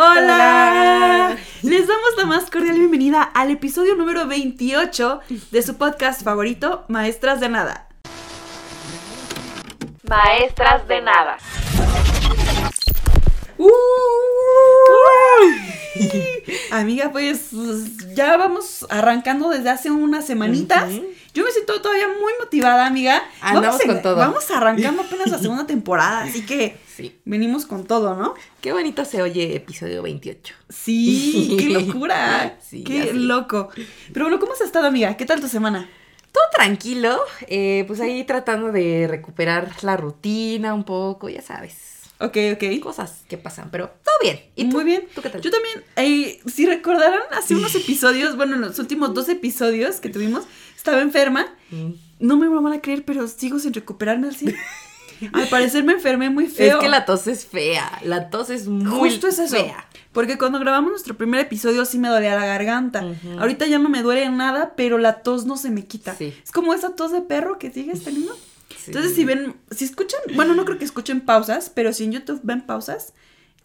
Hola. Les damos la más cordial bienvenida al episodio número 28 de su podcast favorito, Maestras de Nada. Maestras de nada. ¡Uh! Amiga, pues ya vamos arrancando desde hace unas semanitas. Yo me siento todavía muy motivada, amiga. Andamos vamos con todo. Vamos arrancando apenas la segunda temporada, así que Sí. venimos con todo, ¿no? Qué bonito se oye episodio 28. Sí, qué locura. Sí, qué loco. Pero bueno, ¿cómo has estado, amiga? ¿Qué tal tu semana? Todo tranquilo, eh, pues ahí tratando de recuperar la rutina un poco, ya sabes. Ok, ok. Cosas que pasan, pero todo bien. ¿Y tú? Muy bien. ¿Tú qué tal? Yo también, eh, si recordaron, hace unos episodios, bueno, en los últimos dos episodios que tuvimos, estaba enferma. Mm. No me van a creer, pero sigo sin recuperarme al 100. Al parecer me enfermé muy Es feo. que la tos es fea. La tos es muy Justo es eso. fea. Porque cuando grabamos nuestro primer episodio sí me dolía la garganta. Ahorita ya no me duele nada, pero la tos no se me quita. Sí. Es como esa tos de perro que sigues teniendo. Sí. Entonces, si ven, si escuchan, bueno, no creo que escuchen pausas, pero si en YouTube ven pausas,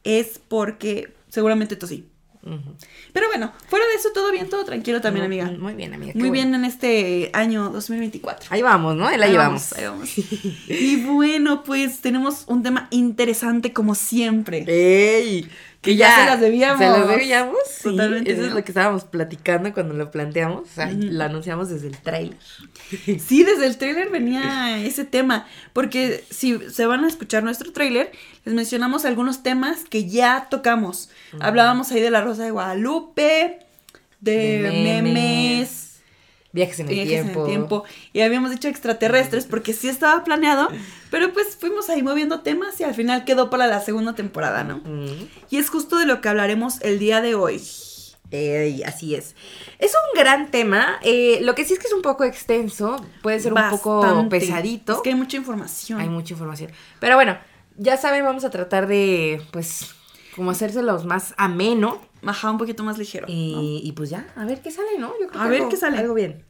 es porque seguramente tosí. Ujú. Pero bueno, fuera de eso, todo bien, todo tranquilo también, Muy- amiga. Muy bien, amiga. Muy bueno. bien en este año 2024. Ahí vamos, ¿no? Ahí la Ahí llevamos. vamos, ahí vamos. Y bueno, pues tenemos un tema interesante como siempre. ¡Ey! Que ya se las debíamos. Se las debíamos. Sí, Totalmente, Eso es lo que estábamos platicando cuando lo planteamos. O sea, lo anunciamos desde el tráiler. Sí, desde el tráiler venía ese tema, porque si se van a escuchar nuestro tráiler, les mencionamos algunos temas que ya tocamos. Hablábamos ahí de la Rosa de Guadalupe, de, De memes, memes, Viajes en el viajes en el tiempo, y habíamos dicho extraterrestres porque sí estaba planeado, pero pues fuimos ahí moviendo temas y al final quedó para la segunda temporada, ¿no? Mm. Y es justo de lo que hablaremos el día de hoy. Ey, así es. Es un gran tema. eh, lo que sí es que es un poco extenso. Puede ser un poco pesadito. Es que hay mucha información. Hay mucha información. Pero bueno, ya saben, vamos a tratar de, pues, como hacérselos más ameno. Ajá, un poquito más ligero. ¿no? Y, y pues ya, a ver qué sale, ¿no? Yo creo A que ver algo- qué sale. Algo bien.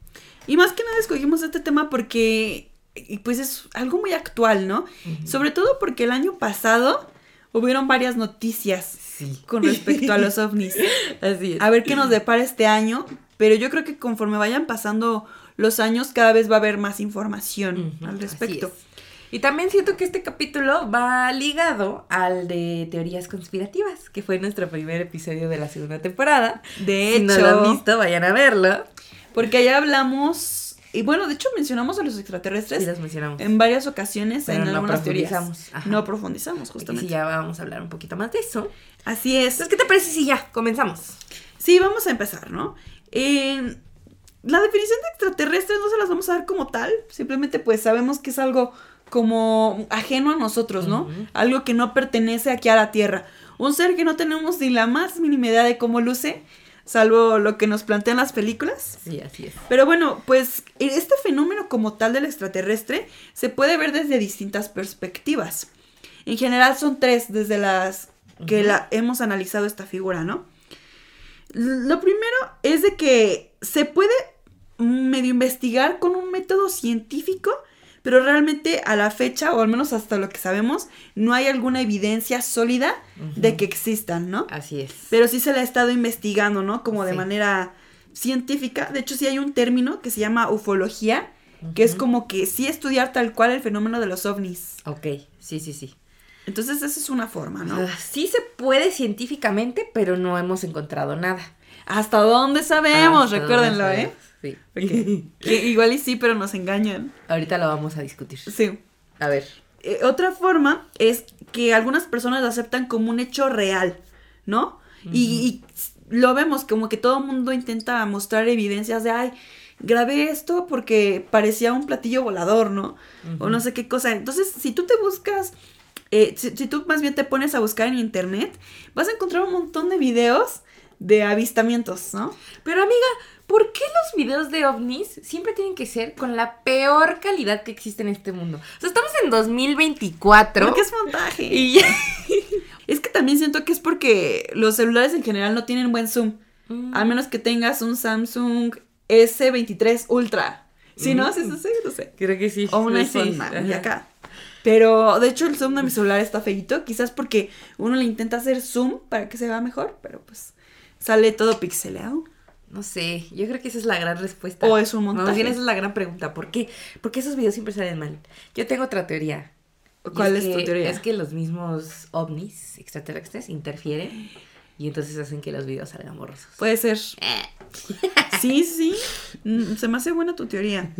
Y más que nada escogimos este tema porque, y pues es algo muy actual, ¿no? Sobre todo porque el año pasado hubieron varias noticias Sí. con respecto a los ovnis. Así es. A ver qué nos depara este año, pero yo creo que conforme vayan pasando los años, cada vez va a haber más información al respecto. es. Y también siento que este capítulo va ligado al de teorías conspirativas, que fue nuestro primer episodio de la segunda temporada. De si no lo hecho, han visto, vayan a verlo. porque allá hablamos, y bueno, de hecho mencionamos a los extraterrestres Sí, los mencionamos. en varias ocasiones Pero en no algunas teorías. Ajá. No profundizamos, justamente. sí ya vamos a hablar un poquito más de eso. Así es. Entonces, ¿qué te parece si ya comenzamos? Sí, vamos a empezar, ¿no? Eh, la definición de extraterrestre no se las vamos a dar como tal, simplemente pues sabemos que es algo como ajeno a nosotros, ¿no? Algo que no pertenece aquí a la Tierra. Un ser que no tenemos ni la más mínima idea de cómo luce, salvo lo que nos plantean las películas. Sí, así es. Pero bueno, pues este fenómeno como tal del extraterrestre se puede ver desde distintas perspectivas. En general son tres desde las que la, hemos analizado esta figura, ¿no? Lo primero es de que se puede medio investigar con un método científico, pero realmente a la fecha, o al menos hasta lo que sabemos, no hay alguna evidencia sólida de que existan, ¿no? Así es. Pero sí se la ha estado investigando, ¿no? Como de Sí. manera científica. De hecho, sí hay un término que se llama ufología, que es como que sí estudiar tal cual el fenómeno de los ovnis. Ok, sí, sí, sí. Entonces, esa es una forma, ¿no? Ah, Sí se puede científicamente, pero no hemos encontrado nada. Hasta dónde sabemos, Hasta recuérdenlo, ¿eh? Porque- que igual y sí, pero nos engañan. Sí. Ahorita lo vamos a discutir. Sí. A ver. Eh, otra forma es que algunas personas lo aceptan como un hecho real, ¿no? y, y lo vemos como que todo el mundo intenta mostrar evidencias de, ay, grabé esto porque parecía un platillo volador, ¿no? O no sé qué cosa. Entonces, si tú te buscas, eh, si, si tú más bien te pones a buscar en internet, vas a encontrar un montón de videos de avistamientos, ¿no? Pero amiga, ¿por qué los videos de ovnis siempre tienen que ser con la peor calidad que existe en este mundo? O sea, estamos en 2024. Porque es montaje. Y ya. Es que también siento que es porque los celulares en general no tienen buen zoom. Mm. A menos que tengas un Samsung S23 Ultra. Si no, Mm. haces eso, no sé. Creo que sí. O un sí, iPhone ajá. acá. Pero de hecho el zoom de mi celular está feito, quizás porque uno le intenta hacer zoom para que se vea mejor, pero pues sale todo pixeleado. No sé, yo creo que esa es la gran respuesta. O es un Más montaje. bien esa es la gran pregunta. ¿Por qué? ¿Por qué esos videos siempre salen mal? Yo tengo otra teoría. ¿Cuál es tu que- teoría? Es que los mismos ovnis extraterrestres interfieren y entonces hacen que los videos salgan borrosos. Puede ser. Sí, sí. Mm, Se me hace buena tu teoría.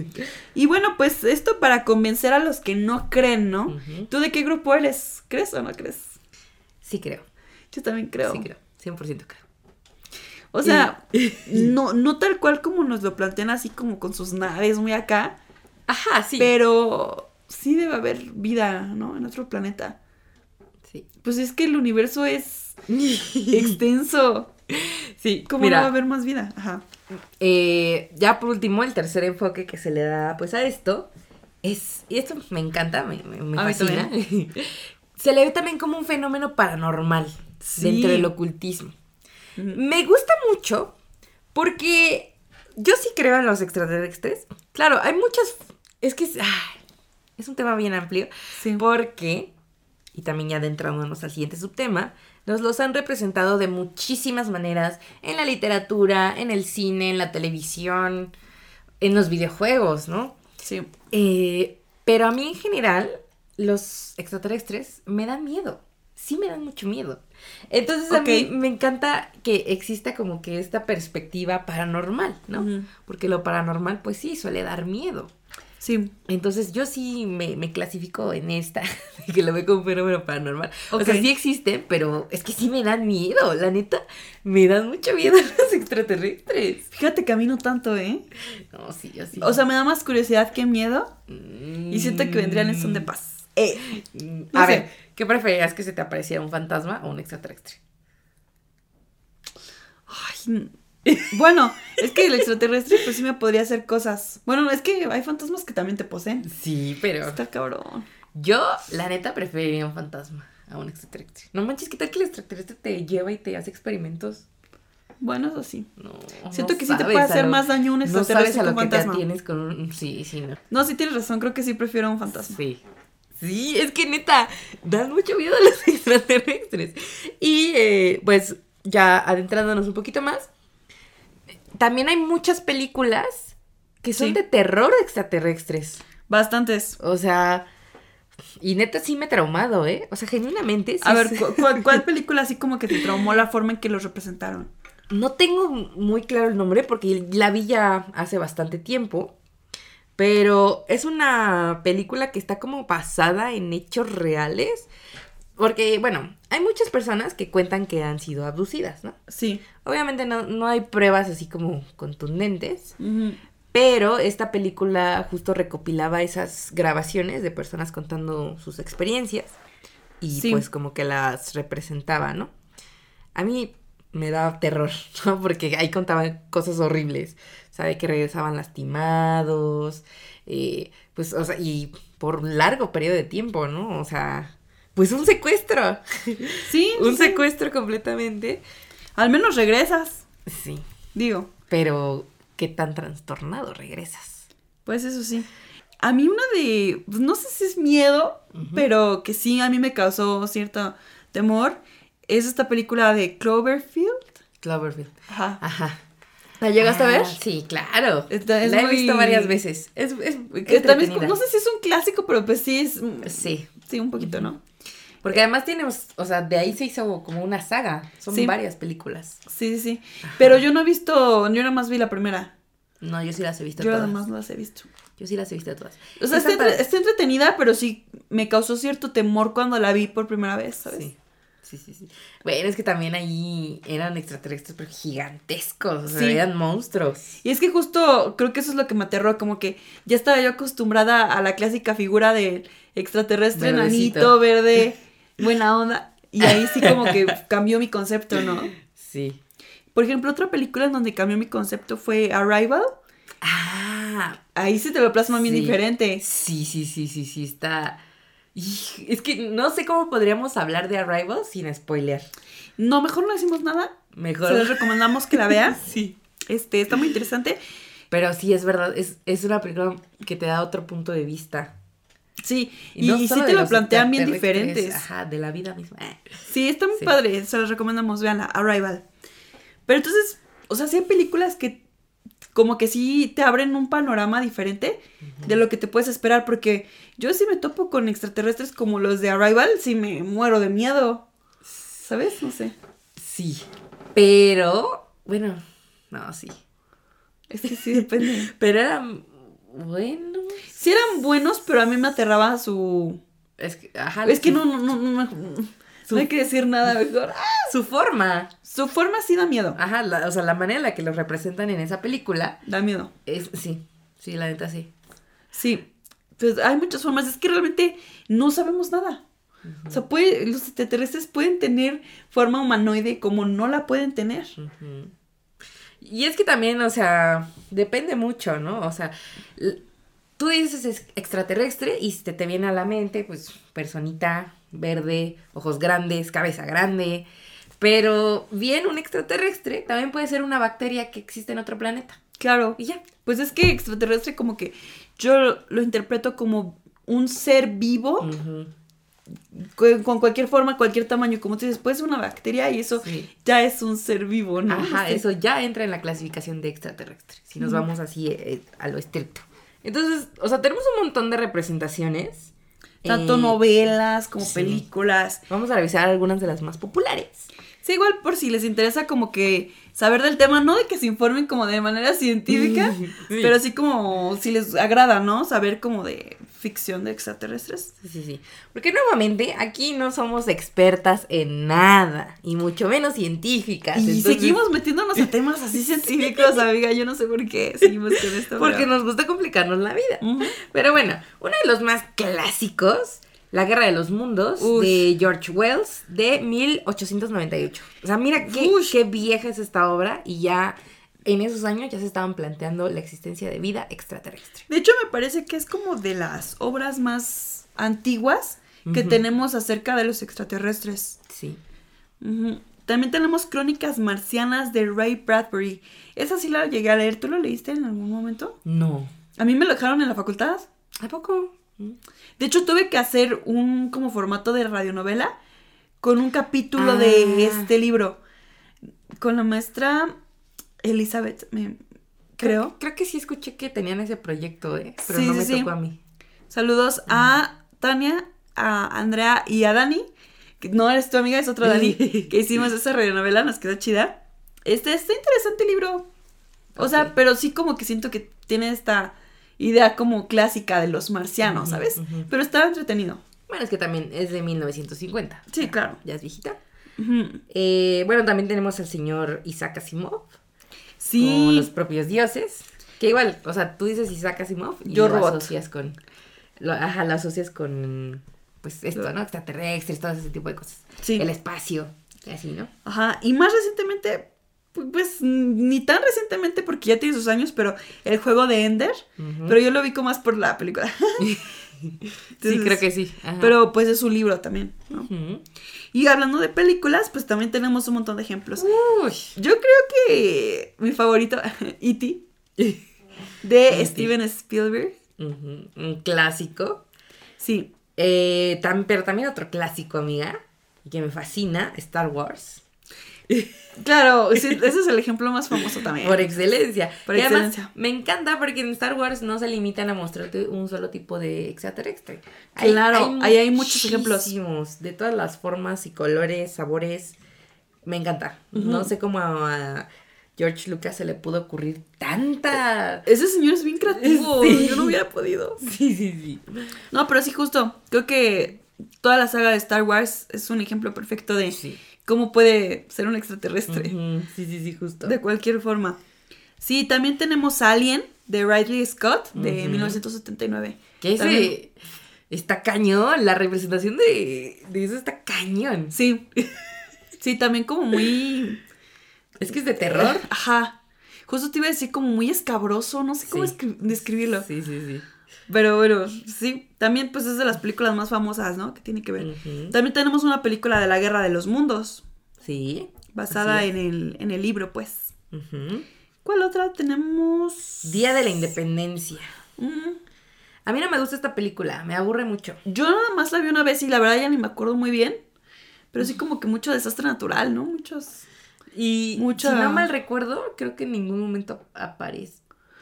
Y bueno, pues esto para convencer a los que no creen, ¿no? ¿Tú de qué grupo eres? ¿Crees o no crees? Sí creo, Yo también creo. sí creo, 100% creo. O sea, no, no tal cual como nos lo plantean así como con sus naves muy acá, Ajá, sí. pero sí debe haber vida, ¿no? En otro planeta. Sí. Pues es que el universo es extenso. sí, ¿Cómo mira, no va a haber más vida? Ajá. eh, ya por último, el tercer enfoque que se le da pues a esto es, y esto me encanta, me, me- fascina, se le ve también como un fenómeno paranormal Sí. dentro del ocultismo. Me gusta mucho porque yo sí creo en los extraterrestres. Claro, hay muchas... Es que es un tema bien amplio. Sí. Porque, y también ya adentrándonos al siguiente subtema, nos los han representado de muchísimas maneras en la literatura, en el cine, en la televisión, en los videojuegos, ¿no? Sí. Eh, pero a mí en general, los extraterrestres me dan miedo. Sí me dan mucho miedo. Entonces a mí me encanta que exista como que esta perspectiva paranormal, ¿no? Ujú. Porque lo paranormal pues sí suele dar miedo. Sí. Entonces yo sí me, me clasifico en esta, que lo veo como un fenómeno paranormal. O sea, sí existe, pero es que sí me dan miedo, la neta. Me dan mucho miedo los extraterrestres. Fíjate que a mí no tanto, ¿eh? No, sí, yo sí. O sea, me da más curiosidad que miedo Mm. y siento que vendrían en son de paz. Eh, Mm, No A sé. ver, ¿qué preferías que se te apareciera un fantasma o un extraterrestre? ay, bueno, es que el extraterrestre pues sí me podría hacer cosas. Bueno, es que hay fantasmas que también te poseen. Sí, pero Está cabrón. yo, la neta, preferiría un fantasma a un extraterrestre. No manches, ¿qué tal que el extraterrestre te lleva y te hace experimentos? Bueno, eso sí. No. Siento no que sí te puede hacer lo- más daño un No extraterrestre sabes a lo que te fantasma. atienes con un... Sí, sí, no. No, sí tienes razón, creo que sí prefiero un fantasma. Sí. Sí, es que neta, dan mucho miedo a los extraterrestres. Y eh, pues ya adentrándonos un poquito más, también hay muchas películas que son Sí. de terror extraterrestres. Bastantes. O sea, y neta sí me he traumado, ¿eh? O sea, genuinamente. sí A ver, sé- ¿cu- cuál, cuál película así como que te traumó la forma en que los representaron? No tengo muy claro el nombre porque la vi ya hace bastante tiempo. Pero es una película que está como basada en hechos reales. Porque, bueno, hay muchas personas que cuentan que han sido abducidas, ¿no? Sí. Obviamente no, no hay pruebas así como contundentes. Pero esta película justo recopilaba esas grabaciones de personas contando sus experiencias y Sí. pues como que las representaba, ¿no? A mí me daba terror, ¿no? Porque ahí contaban cosas horribles, ¿sabe? Que regresaban lastimados, eh, pues, o sea, y por largo periodo de tiempo, ¿no? O sea, pues un secuestro, Sí. un sí. secuestro completamente. Al menos regresas. Sí, Digo, pero qué tan trastornado regresas. pues eso sí. A mí una de, pues, no sé si es miedo, pero que sí a mí me causó cierto temor, es esta película de Cloverfield. Cloverfield. Ajá. Ajá. ¿La llegaste a ver? Ah, Sí, claro. Está- es la he visto varias veces. Es, es Que también como- no sé si es un clásico, pero pues sí es. mm, Sí. Sí, un poquito, ¿no? Porque además tenemos, o sea, de ahí se hizo como una saga. Son Sí. varias películas. Sí, sí, sí. Pero yo no he visto, yo nada más vi la primera. No, yo sí las he visto Yo todas. nada más las he visto. Yo sí las he visto todas. O sea, está, está entretenida, pero sí me causó cierto temor cuando la vi por primera vez, ¿sabes? Sí. Sí, sí, sí. Bueno, es que también ahí eran extraterrestres, pero gigantescos. O sea, Sí. eran monstruos. Y es que justo creo que eso es lo que me aterró, como que ya estaba yo acostumbrada a la clásica figura del extraterrestre Verdecito. enanito, verde, buena onda. Y ahí sí como que cambió mi concepto, ¿no? Sí. Por ejemplo, otra película en donde cambió mi concepto fue Arrival. Ah, Ahí sí te lo plasma bien Sí. diferente. Sí, sí, sí, sí, sí, está... Es que no sé cómo podríamos hablar de Arrival sin spoilear. No, mejor no decimos nada. Mejor. Se les recomendamos que la vean. Sí. Este, está muy interesante. Pero sí, es verdad, es, es una película que te da otro punto de vista Sí, Y y, no y sí te lo plantean bien diferentes. Ajá, de la vida misma. Eh. Sí, está muy Sí. padre, se los recomendamos, veanla, Arrival. Pero entonces, o sea, sí hay películas que como que sí te abren un panorama diferente de lo que te puedes esperar, porque yo sí me topo con extraterrestres como los de Arrival, sí me muero de miedo. ¿Sabes? No sé. Sí. Pero, bueno, no, sí. Es que sí depende. Pero eran buenos. Sí eran buenos, pero a mí me aterraba su... Es que, ajá, Es que no, no, no, no, Su- no hay que decir nada mejor. ¡Ah! Su forma. Su forma sí da miedo. Ajá, la- o sea, la manera en la que los representan en esa película Da miedo. es, sí, sí, la neta sí. Sí, pues hay muchas formas. Es que realmente no sabemos nada. O sea, puede, los extraterrestres pueden tener forma humanoide como no la pueden tener. Y es que también, o sea, depende mucho, ¿no? O sea, tú dices es- extraterrestre y te, te viene a la mente, pues, personita verde, ojos grandes, cabeza grande. Pero bien, un extraterrestre también puede ser una bacteria que existe en otro planeta. Claro. Y ya. Pues es que extraterrestre como que yo lo interpreto como un ser vivo con, con cualquier forma, cualquier tamaño. Como tú dices, puede ser una bacteria y eso Sí. ya es un ser vivo, ¿no? Ajá, Sí. eso ya entra en la clasificación de extraterrestre, si nos vamos así eh, a lo estricto. Entonces, o sea, tenemos un montón de representaciones. Tanto Eh, novelas como sí. películas. Vamos a revisar algunas de las más populares. Sí, igual por si les interesa como que saber del tema, no de que se informen como de manera científica, Sí. pero así como si les agrada, ¿no? Saber como de ficción de extraterrestres. Sí, sí, sí. Porque nuevamente aquí no somos expertas en nada, y mucho menos científicas. Y entonces- seguimos metiéndonos a temas así científicos, amiga. Yo no sé por qué seguimos con esto. Porque pero- nos gusta complicarnos la vida. Pero bueno, uno de los más clásicos, La Guerra de los Mundos, de George Wells, de 1898. O sea, mira qué, qué vieja es esta obra y ya en esos años ya se estaban planteando la existencia de vida extraterrestre. De hecho, me parece que es como de las obras más antiguas que tenemos acerca de los extraterrestres. Sí. También tenemos Crónicas Marcianas de Ray Bradbury. Esa sí la llegué a leer. ¿Tú lo leíste en algún momento? No. A mí me lo dejaron en la facultad. ¿A poco? De hecho, tuve que hacer un como formato de radionovela con un capítulo Ah. de este libro. Con la maestra Elizabeth, me, creo. Creo que sí escuché que tenían ese proyecto, ¿eh? Pero Sí, no me sí. tocó a mí. Saludos a Tania, a Andrea y a Dani. Que no eres tu amiga, es otro Dani. que hicimos esa radionovela, nos quedó chida. Este, está interesante el libro. O sea, pero sí como que siento que tiene esta idea como clásica de los marcianos, ¿sabes? Pero está entretenido. Bueno, es que también es de 1950. Sí, claro. Ya es viejita. Eh, bueno, también tenemos al señor Isaac Asimov. Sí. Como los propios dioses. Que igual, o sea, tú dices Isaac Asimov y Yo lo robot. asocias con. Lo, ajá, lo asocias con. Pues esto, ¿no? Extraterrestres, todo ese tipo de cosas. Sí. El espacio. Así, ¿no? Ajá, y más recientemente, pues ni tan recientemente porque ya tiene sus años, pero el juego de Ender, pero yo lo vi como más por la película. sí, creo que sí. ajá. Pero pues es un libro también, ¿no? Y hablando de películas, pues también tenemos un montón de ejemplos. Uy. Yo creo que mi favorito, E.T., de E.T.. Steven Spielberg. Un clásico. Sí, Eh, tam- pero también otro clásico, amiga, que me fascina, Star Wars. claro, sí, ese es el ejemplo más famoso también. Por excelencia. Por y además, excelencia. me encanta porque en Star Wars no se limitan a mostrarte un solo tipo de extraterrestre. Claro, ahí hay muchos ejemplos. De todas las formas y colores, sabores. Me encanta. No sé cómo a, a George Lucas se le pudo ocurrir tanta. Ese señor es bien creativo, Sí. yo no hubiera podido. Sí, sí, sí. No, pero sí, justo. Creo que toda la saga de Star Wars es un ejemplo perfecto de Sí. Cómo puede ser un extraterrestre. Sí, sí, sí, justo. De cualquier forma. Sí, también tenemos Alien de Ridley Scott de Ujú. 1979. Que ese También- está cañón. La representación de, de eso está cañón. Sí. Sí, también como muy. Es que es de terror. Ajá. Justo te iba a decir como muy escabroso, no sé cómo Sí. describirlo. Sí, sí, sí. Pero bueno, sí, también pues es de las películas más famosas, ¿no? Que tiene que ver. También tenemos una película de la Guerra de los Mundos, Sí. basada en el, en el libro, pues. ¿Cuál otra tenemos? Día de la Independencia. A mí no me gusta esta película, me aburre mucho. Yo nada más la vi una vez y la verdad ya ni me acuerdo muy bien. Pero sí como que mucho desastre natural, ¿no? Muchos... Y Mucha- si no mal recuerdo, creo que en ningún momento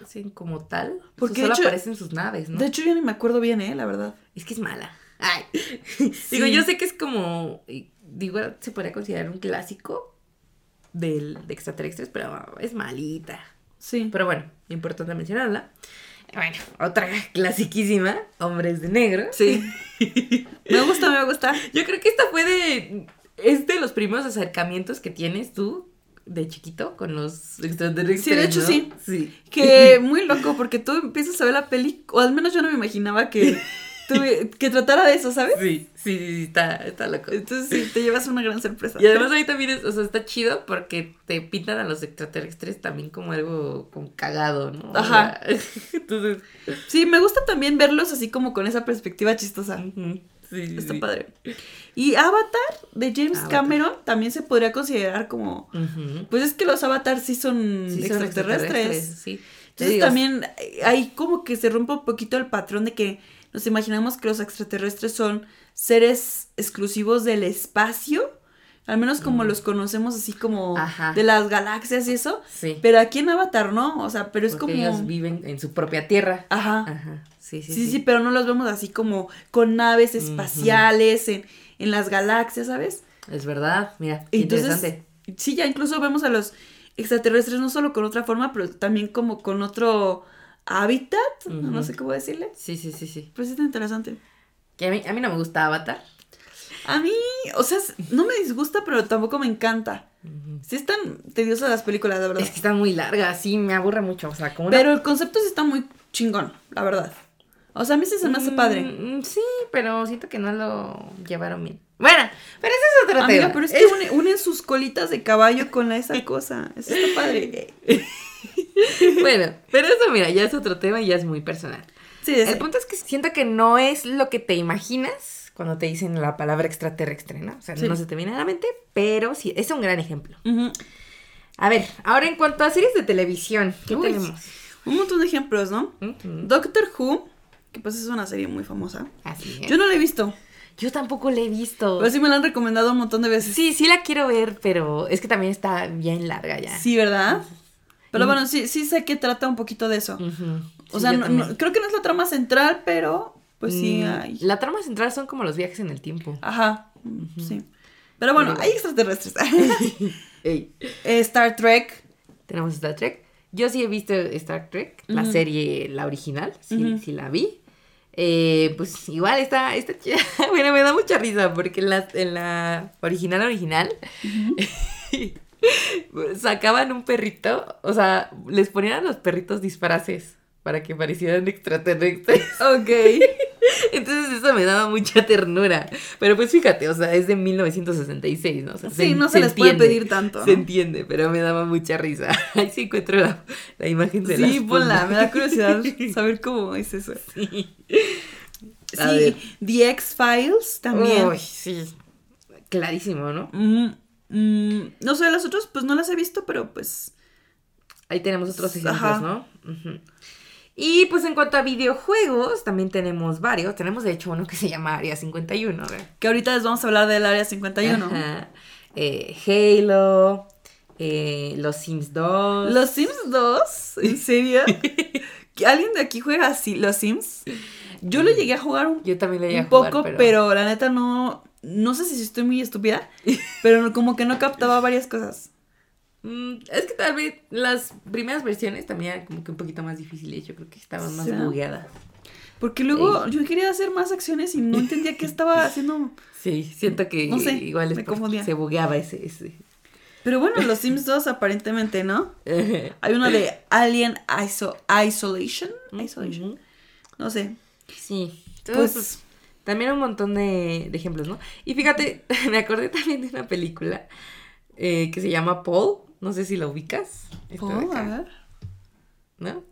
aparecen como tal. Porque Porque solo hecho- aparecen sus naves, ¿no? De hecho ya ni me acuerdo bien, ¿eh? La verdad. Es que es mala. Ay. Digo, yo sé que es como. Digo, se podría considerar un clásico del, de extraterrestres, pero es malita. Sí. Pero bueno, importante mencionarla. Bueno, otra clasiquísima, Hombres de Negro. Sí. me gusta, me gusta. Yo creo que esta fue de. Es de los primeros acercamientos que tienes tú de chiquito con los extraterrestres. Sí, de hecho, ¿no? sí. Sí. Que muy loco, porque tú empiezas a ver la peli, o al menos yo no me imaginaba que, tuve- que tratara de eso, ¿sabes? Sí, sí, sí, está, está loco. Entonces sí, te llevas una gran sorpresa. Y además ahí también es, o sea, está chido porque te pintan a los extraterrestres también como algo como cagado, ¿no? Ajá. Entonces, Sí, me gusta también verlos así como con esa perspectiva chistosa. Sí, Está sí. padre. Y Avatar de James Avatar. Cameron también se podría considerar como... Pues es que los avatars sí son Sí, son extraterrestres. sí. Entonces también ahí como que se rompe un poquito el patrón de que nos imaginamos que los extraterrestres son seres exclusivos del espacio, al menos como los conocemos así como Mm. Ajá. de las galaxias y eso, Sí. pero aquí en Avatar no, o sea, pero es porque como... ellos viven en su propia tierra. Ajá. Ajá. Sí, sí, Sí, sí, pero no los vemos así como con naves espaciales en, en las galaxias, ¿sabes? Es verdad, mira, qué Entonces, interesante. sí, ya incluso vemos a los extraterrestres no solo con otra forma, pero también como con otro hábitat, no sé cómo decirle. Sí, sí, sí, sí. Pero sí está interesante. Que a mí, a mí no me gusta Avatar. A mí, o sea, no me disgusta, pero tampoco me encanta. Sí están tediosas las películas, la verdad. Es que están muy largas, sí, me aburre mucho. O sea, como una Pero el concepto sí está muy chingón, la verdad. O sea, a mí sí se me hace padre. Mm, mm, sí, pero siento que no lo llevaron bien. Bueno, pero ese es otro Amiga, tema. pero es que une- unen sus colitas de caballo con la- esa cosa. Eso está padre. bueno, pero eso, mira, ya es otro tema y ya es muy personal. Sí, El punto es que siento que no es lo que te imaginas cuando te dicen la palabra extraterrestre, ¿no? O sea, Sí. no se te viene a la mente, pero sí, es un gran ejemplo. A ver, ahora en cuanto a series de televisión, ¿qué Uy. tenemos? Un montón de ejemplos, ¿no? Doctor Who, que pues es una serie muy famosa. Así es. Yo no la he visto, Yo tampoco la he visto. pero sí me la han recomendado un montón de veces. Sí, sí la quiero ver, pero es que también está bien larga ya. Sí, ¿verdad? Pero bueno, sí, sí sé que trata un poquito de eso. O Sí, sea, no- no- creo que no es la trama central, pero pues sí Mm, hay. La trama central son como los viajes en el tiempo. Ajá, sí. Pero bueno, Pero- hay extraterrestres. Ey, Eh, Star Trek. tenemos Star Trek. Yo sí he visto Star Trek, la Ujú. serie, la original, sí, sí la vi. Eh, pues igual está, está chida. Bueno, me da mucha risa porque en la, en la original original sacaban un perrito, o sea, les ponían a los perritos disfraces para que parecieran extraterrestres. Ok. Entonces eso me daba mucha ternura. Pero pues fíjate, o sea, es de 1966, ¿no? O sea, Sí, no se les puede pedir tanto, Se entiende, pero me daba mucha risa. Ahí sí encuentro la, la imagen de Sí, las ponla, me da curiosidad saber cómo es eso. Sí. Sí, ver. The X-Files también. Uy, sí. Clarísimo, ¿no? Mm, mm, no sé, las otras pues no las he visto, pero pues... Ahí tenemos otros ejemplos, Ajá. ¿no? Ujú. Y pues en cuanto a videojuegos, también tenemos varios. Tenemos de hecho uno que se llama Área 51, ¿verdad? Que ahorita les vamos a hablar del Área 51. Ajá. Eh, Halo, eh, Los Sims 2. ¿Los Sims 2? ¿En serio? ¿Que ¿Alguien de aquí juega así los Sims? Yo lo llegué a jugar un, Yo también le llegué un a jugar, poco, pero... la neta no... No sé si estoy muy estúpida, pero como que no captaba varias cosas. Mm, es que tal vez las primeras versiones también eran como que un poquito más difíciles. Yo creo que estaban más bugueadas. Porque luego yo quería hacer más acciones y no entendía qué estaba haciendo. Sí, siento que No sé, igual es me porque confundía. se bugueaba ese. ese. Pero bueno, los Sims 2 aparentemente, ¿no? Hay uno de Alien Iso- Isolation. Isolation. No sé. Sí. Pues, Pues, también un montón de, de ejemplos, ¿no? Y fíjate, me acordé también de una película eh, que se llama Paul. No sé si la ubicas. Esta de ¿puedo? acá, a ver. ¿No?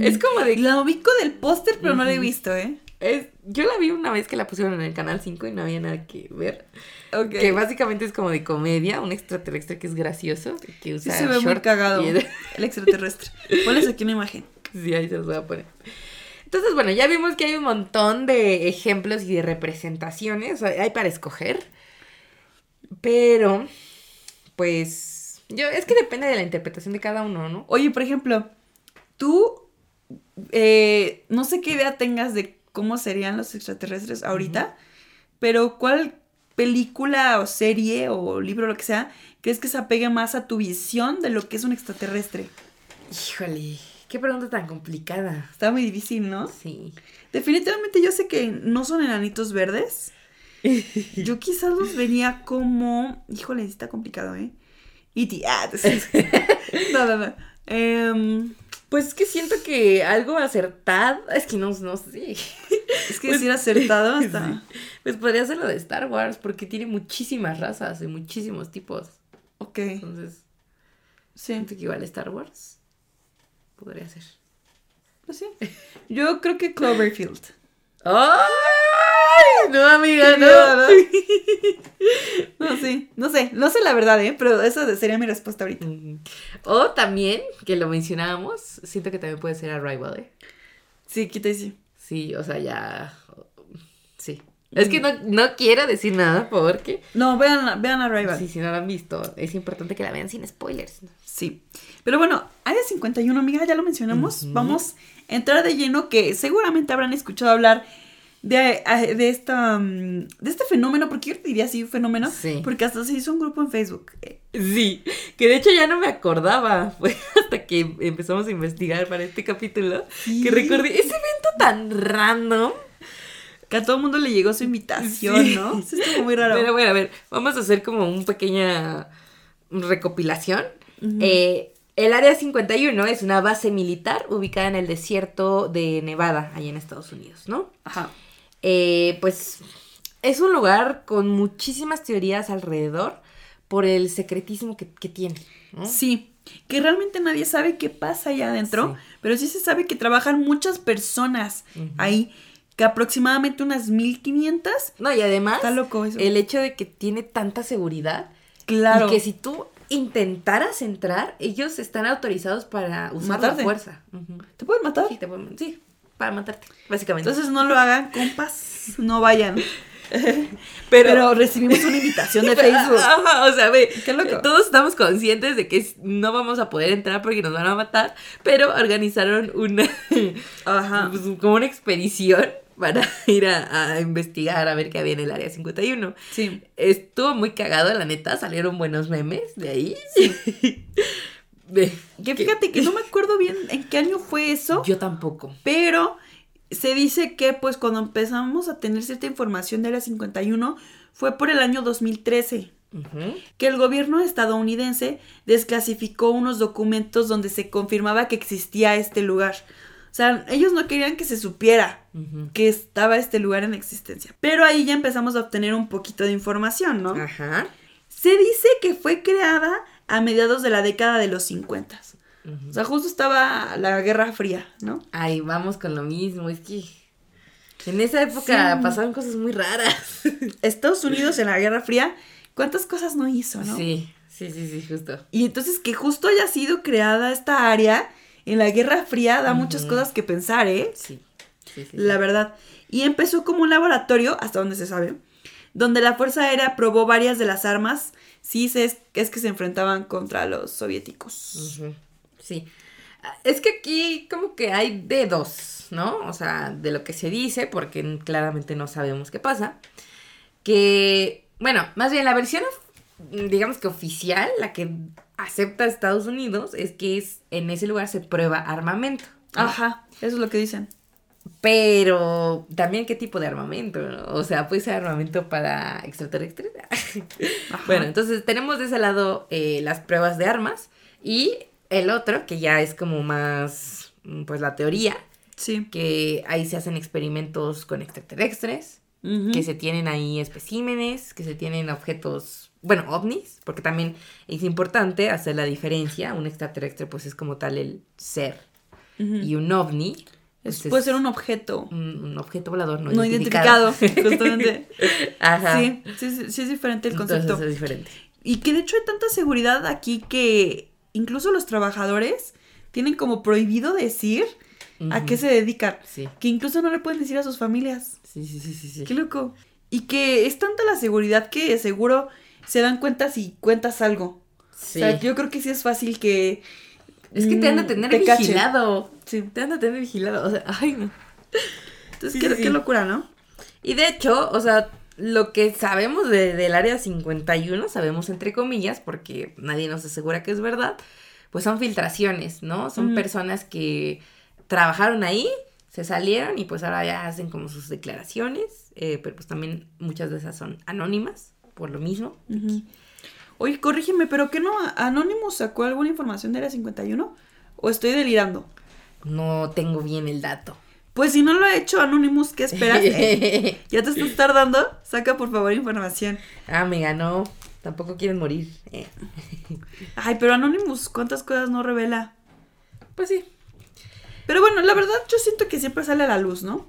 Es como de- La ubico del póster, pero no la he visto, ¿eh? Es, yo la vi una vez que la pusieron en el canal 5 y no había nada que ver. Ok. Que básicamente es como de comedia, un extraterrestre que es gracioso, que Sí usa se ve muy cagado. y- El extraterrestre. Ponles aquí una imagen. Sí, ahí se los voy a poner. Entonces, bueno, ya vimos que hay un montón de ejemplos y de representaciones, hay para escoger. Pero, pues, yo, es que depende de la interpretación de cada uno, ¿no? Oye, por ejemplo, tú, eh, no sé qué idea tengas de cómo serían los extraterrestres ahorita, pero ¿cuál película o serie o libro, lo que sea, crees que se apegue más a tu visión de lo que es un extraterrestre? Híjole, qué pregunta tan complicada. Está muy difícil, ¿no? Sí. Definitivamente yo sé que no son enanitos verdes. Yo quizás los vería como. Híjole, está complicado, ¿eh? E.T. Ah, no, no, no. Em, pues es que siento que algo acertado. Es que no, no sé. Es que decir acertado hasta. Pues podría ser lo de Star Wars, porque tiene muchísimas razas y muchísimos tipos. Ok. Entonces, Sí. siento que igual Star Wars podría ser. Pues sí. Yo creo que Cloverfield. ¡Ay! No, amiga, no. ¿no? No, sí. No sé. No sé la verdad, ¿eh? Pero esa sería mi respuesta ahorita. Ujú. O también, que lo mencionábamos, siento que también puede ser Arrival, ¿eh? Sí, quita y sí. Sí, o sea, ya. Sí. Es que no, no quiero decir nada porque. No, vean, vean Arrival. Sí, si no la han visto, es importante que la vean sin spoilers. Sí. Pero bueno, Área 51, amiga, ya lo mencionamos. Vamos a entrar de lleno que seguramente habrán escuchado hablar de, de, esta, mm, de este fenómeno, porque yo te diría así, fenómeno, Sí. porque hasta se hizo un grupo en Facebook. Sí, que de hecho ya no me acordaba. Fue hasta que empezamos a investigar para este capítulo Sí. que recordé ese evento tan random. Que a todo el mundo le llegó su invitación, Sí. ¿no? Eso estuvo muy raro. Pero bueno, a ver, vamos a hacer como una pequeña recopilación. Eh, el Área 51 es una base militar ubicada en el desierto de Nevada, allá en Estados Unidos, ¿no? Ajá. Eh, pues es un lugar con muchísimas teorías alrededor por el secretismo que, que tiene. ¿no? Sí, que realmente nadie sabe qué pasa allá adentro, Sí. pero sí se sabe que trabajan muchas personas ahí, que aproximadamente unas 1500. No, y además, Está loco eso. el hecho de que tiene tanta seguridad Claro. y que si tú intentaras entrar, ellos están autorizados para usar Matarte. la fuerza. ¿Te pueden matar? Sí, te pueden- sí, para matarte, básicamente. Entonces no lo hagan, compas, no vayan. pero, Pero, recibimos una invitación de Facebook. Ajá, o sea, ve, Qué loco. todos estamos conscientes de que no vamos a poder entrar porque nos van a matar, pero organizaron una, Ajá. pues, como una expedición para ir a, a investigar a ver qué había en el área 51. Sí. Estuvo muy cagado, la neta, salieron buenos memes de ahí. De- Que fíjate que no me acuerdo bien en qué año fue eso, Yo tampoco. pero se dice que pues cuando empezamos a tener cierta información de Área 51 fue por el año 2013. Ujú. que el gobierno estadounidense desclasificó unos documentos donde se confirmaba que existía este lugar. O sea, ellos no querían que se supiera que estaba este lugar en existencia. Pero ahí ya empezamos a obtener un poquito de información, ¿no? Ajá. Se dice que fue creada a mediados de la década de los 50. Ujú. O sea, justo estaba la Guerra Fría, ¿no? Ay, vamos con lo mismo, es que en esa época Sí. pasaban cosas muy raras. Estados Unidos en la Guerra Fría, ¿cuántas cosas no hizo, no? Sí, sí, sí, sí, justo. Y entonces que justo haya sido creada esta área en la Guerra Fría da muchas cosas que pensar, ¿eh? Sí, sí, sí. La verdad. Y empezó como un laboratorio, hasta donde se sabe, donde la Fuerza Aérea probó varias de las armas, sí se es, es que se enfrentaban contra los soviéticos. Sí. Ah, Es que aquí como que hay de dos, ¿no? O sea, de lo que se dice, porque claramente no sabemos qué pasa. Que, bueno, más bien la versión, digamos que oficial, la que acepta Estados Unidos, es que es, en ese lugar se prueba armamento. ¿no? Ajá, eso es lo que dicen. Pero también qué tipo de armamento. O sea, puede ser armamento para extraterrestres. Bueno, entonces tenemos de ese lado eh, las pruebas de armas y el otro, que ya es como más, mm, pues la teoría, Sí. que ahí se hacen experimentos con extraterrestres, que se tienen ahí especímenes, que se tienen objetos, bueno, ovnis, porque también es importante hacer la diferencia. Un extraterrestre pues es como tal el ser y un ovni. Es- pues, puede es ser un objeto un, un objeto volador no, no identificado, justamente. Ajá. Sí, sí, sí, es diferente el Entonces concepto. es diferente. Y que de hecho hay tanta seguridad aquí que incluso los trabajadores tienen como prohibido decir a qué se dedican, Sí, que incluso no le pueden decir a sus familias. sí, sí, sí, sí. sí. Qué loco. Y que es tanta la seguridad que seguro se dan cuenta si cuentas algo. Sí. O sea, yo creo que sí es fácil que... Es que te han de mm, tener te cachen. vigilado. Sí. Te han de tener vigilado. O sea, ay, no. Entonces, Sí, qué, sí, sí. qué locura, ¿no? Y de hecho, o sea, lo que sabemos de- del área 51, sabemos entre comillas, porque nadie nos asegura que es verdad, pues son filtraciones, ¿no? Son personas que trabajaron ahí, se salieron y pues ahora ya hacen como sus declaraciones, eh, pero pues también muchas de esas son anónimas, por lo mismo. Ujú. Oye, corrígeme, ¿pero qué no? ¿Anonymous sacó alguna información de Área 51? ¿O estoy delirando? No tengo bien el dato. Pues si no lo ha hecho Anonymous, ¿qué esperas? ¿Ya te estás tardando? Saca por favor información. ah, me ganó. Tampoco quieren morir. eh. Ay, pero Anonymous, ¿cuántas cosas no revela? Pues sí. Pero bueno, la verdad yo siento que siempre sale a la luz, ¿no?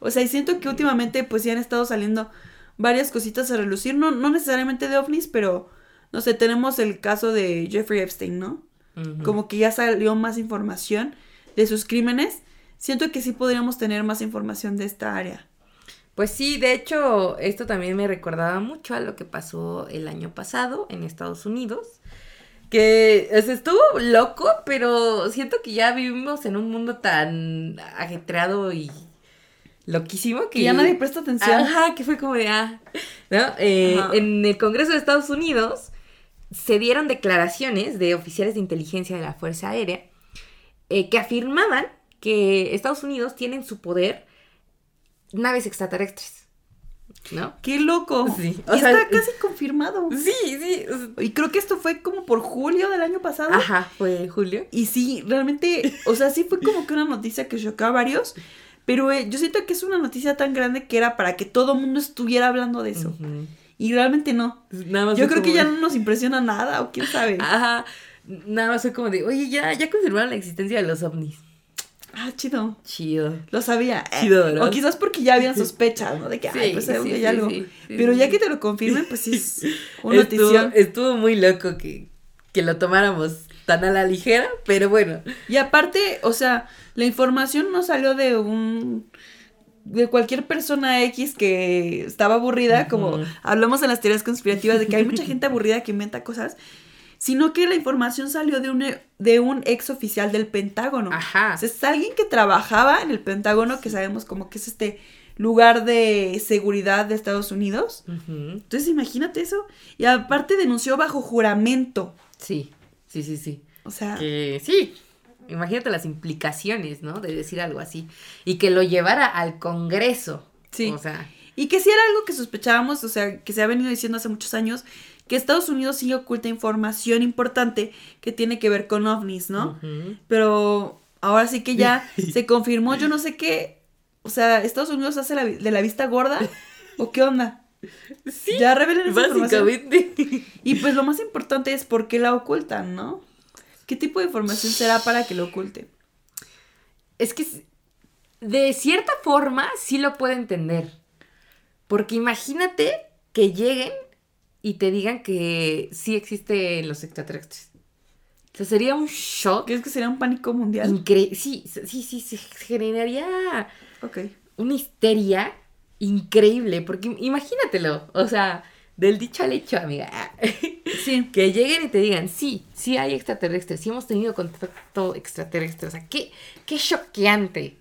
O sea, y siento que últimamente pues ya han estado saliendo varias cositas a relucir, no, no necesariamente de ovnis, pero no sé, tenemos el caso de Jeffrey Epstein, ¿no? Como que ya salió más información de sus crímenes. Siento que sí podríamos tener más información de esta área. Pues sí, de hecho, esto también me recordaba mucho a lo que pasó el año pasado en Estados Unidos. Que o sea, estuvo loco, pero siento que ya vivimos en un mundo tan ajetreado y loquísimo que Que ya nadie presta atención. Ajá, que fue como de ah, ¿no? Eh. En el Congreso de Estados Unidos se dieron declaraciones de oficiales de inteligencia de la Fuerza Aérea eh, que afirmaban que Estados Unidos tiene en su poder naves extraterrestres, ¿no? ¡Qué loco! Sí, Y sea, está casi confirmado. Sí, sí. Y creo que esto fue como por julio del año pasado. Ajá, fue Julio. Y sí, realmente, o sea, sí fue como que una noticia que chocó a varios, pero eh, yo siento que es una noticia tan grande que era para que todo el mundo estuviera hablando de eso. Y realmente no. Nada más Yo creo que ya no nos impresiona nada, o quién sabe. Ajá. Nada más fue como de, oye, ya, ya confirmaron la existencia de los ovnis. Ah, chido. Chido. Lo sabía. eh. Chido, ¿verdad? O quizás porque ya habían sospechas, ¿no? De que, ay, Sí, pues sí, seguro hay sí, algo. Pero ya que te lo confirmen, pues sí es una Estuvo, noticia. estuvo muy loco que, que lo tomáramos tan a la ligera, pero bueno. Y aparte, o sea, la información no salió de un de cualquier persona X que estaba aburrida, como hablamos en las teorías conspirativas de que hay mucha gente aburrida que inventa cosas, sino que la información salió de un, de un ex oficial del Pentágono. Ajá. O sea, es alguien que trabajaba en el Pentágono, que sabemos como que es este lugar de seguridad de Estados Unidos. Entonces, imagínate eso. Y aparte denunció bajo juramento. Sí, sí, sí, sí. O sea, Que sí. Imagínate las implicaciones, ¿no? De decir algo así. Y que lo llevara al Congreso. Sí. O sea, Y que sí era algo que sospechábamos, o sea, que se ha venido diciendo hace muchos años, que Estados Unidos sí oculta información importante que tiene que ver con ovnis, ¿no? Pero ahora sí que ya se confirmó, yo no sé qué, o sea, Estados Unidos hace la de la vista gorda, o qué onda. Sí. Ya revelen esa información. Y pues lo más importante es por qué la ocultan, ¿no? ¿Qué tipo de información será para que lo oculten? Es que de cierta forma sí lo puedo entender. Porque imagínate que lleguen y te digan que sí existen los extraterrestres. O sea, sería un shock. ¿Crees que sería un pánico mundial? Increíble. Sí, sí, sí, se generaría una histeria increíble. Porque im- imagínatelo. O sea, del dicho al hecho, amiga. Sí. Que lleguen y te digan, sí, sí hay extraterrestres, sí hemos tenido contacto extraterrestre. O sea, qué, qué choqueante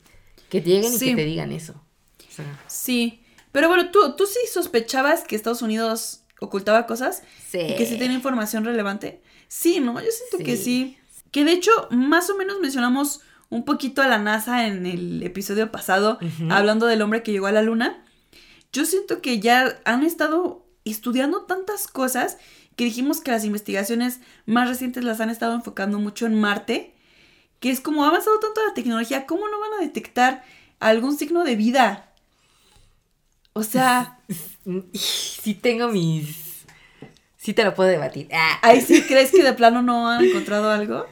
que lleguen y que te digan eso. O sea, Sí. Pero bueno, ¿tú, ¿tú sí sospechabas que Estados Unidos ocultaba cosas? sí. ¿Y que sí tiene información relevante? Sí, ¿no? Yo siento que Sí. Que de hecho, más o menos mencionamos un poquito a la NASA en el episodio pasado, hablando del hombre que llegó a la luna. Yo siento que ya han estado estudiando tantas cosas que dijimos que las investigaciones más recientes las han estado enfocando mucho en Marte, que es como ha avanzado tanto la tecnología, ¿cómo no van a detectar algún signo de vida? O sea, Sí tengo mis... Sí te lo puedo debatir. Ah, ¿ahí sí crees que de plano no han encontrado algo?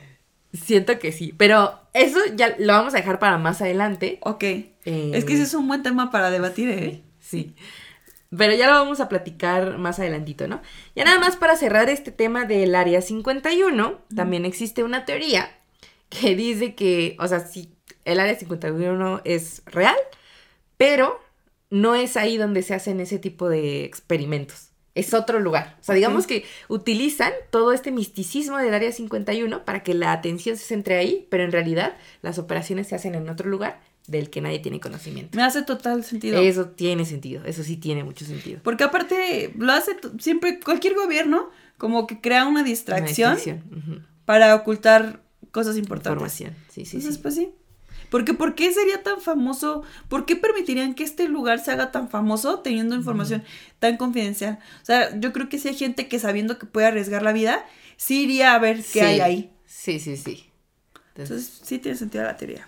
Siento que sí. Pero eso ya lo vamos a dejar para más adelante. Ok. Eh, Es que ese es un buen tema para debatir, ¿eh? Sí. Pero ya lo vamos a platicar más adelantito, ¿no? Ya nada más para cerrar este tema del área 51, también existe una teoría que dice que, o sea, si el área 51 es real, pero no es ahí donde se hacen ese tipo de experimentos. Es otro lugar. O sea, digamos que utilizan todo este misticismo del área 51 para que la atención se centre ahí, pero en realidad las operaciones se hacen en otro lugar del que nadie tiene conocimiento. Me hace total sentido. Eso tiene sentido, eso sí tiene mucho sentido. Porque aparte lo hace siempre cualquier gobierno como que crea una Una distracción distinción, ujú. para ocultar cosas importantes. Información. Sí, sí, Entonces, sí. pues sí. Porque ¿por qué sería tan famoso? ¿Por qué permitirían que este lugar se haga tan famoso teniendo información tan confidencial? O sea, yo creo que sí hay gente que sabiendo que puede arriesgar la vida, sí iría a ver qué Sí. hay ahí. Sí, sí, sí. Entonces, Entonces, sí tiene sentido la teoría.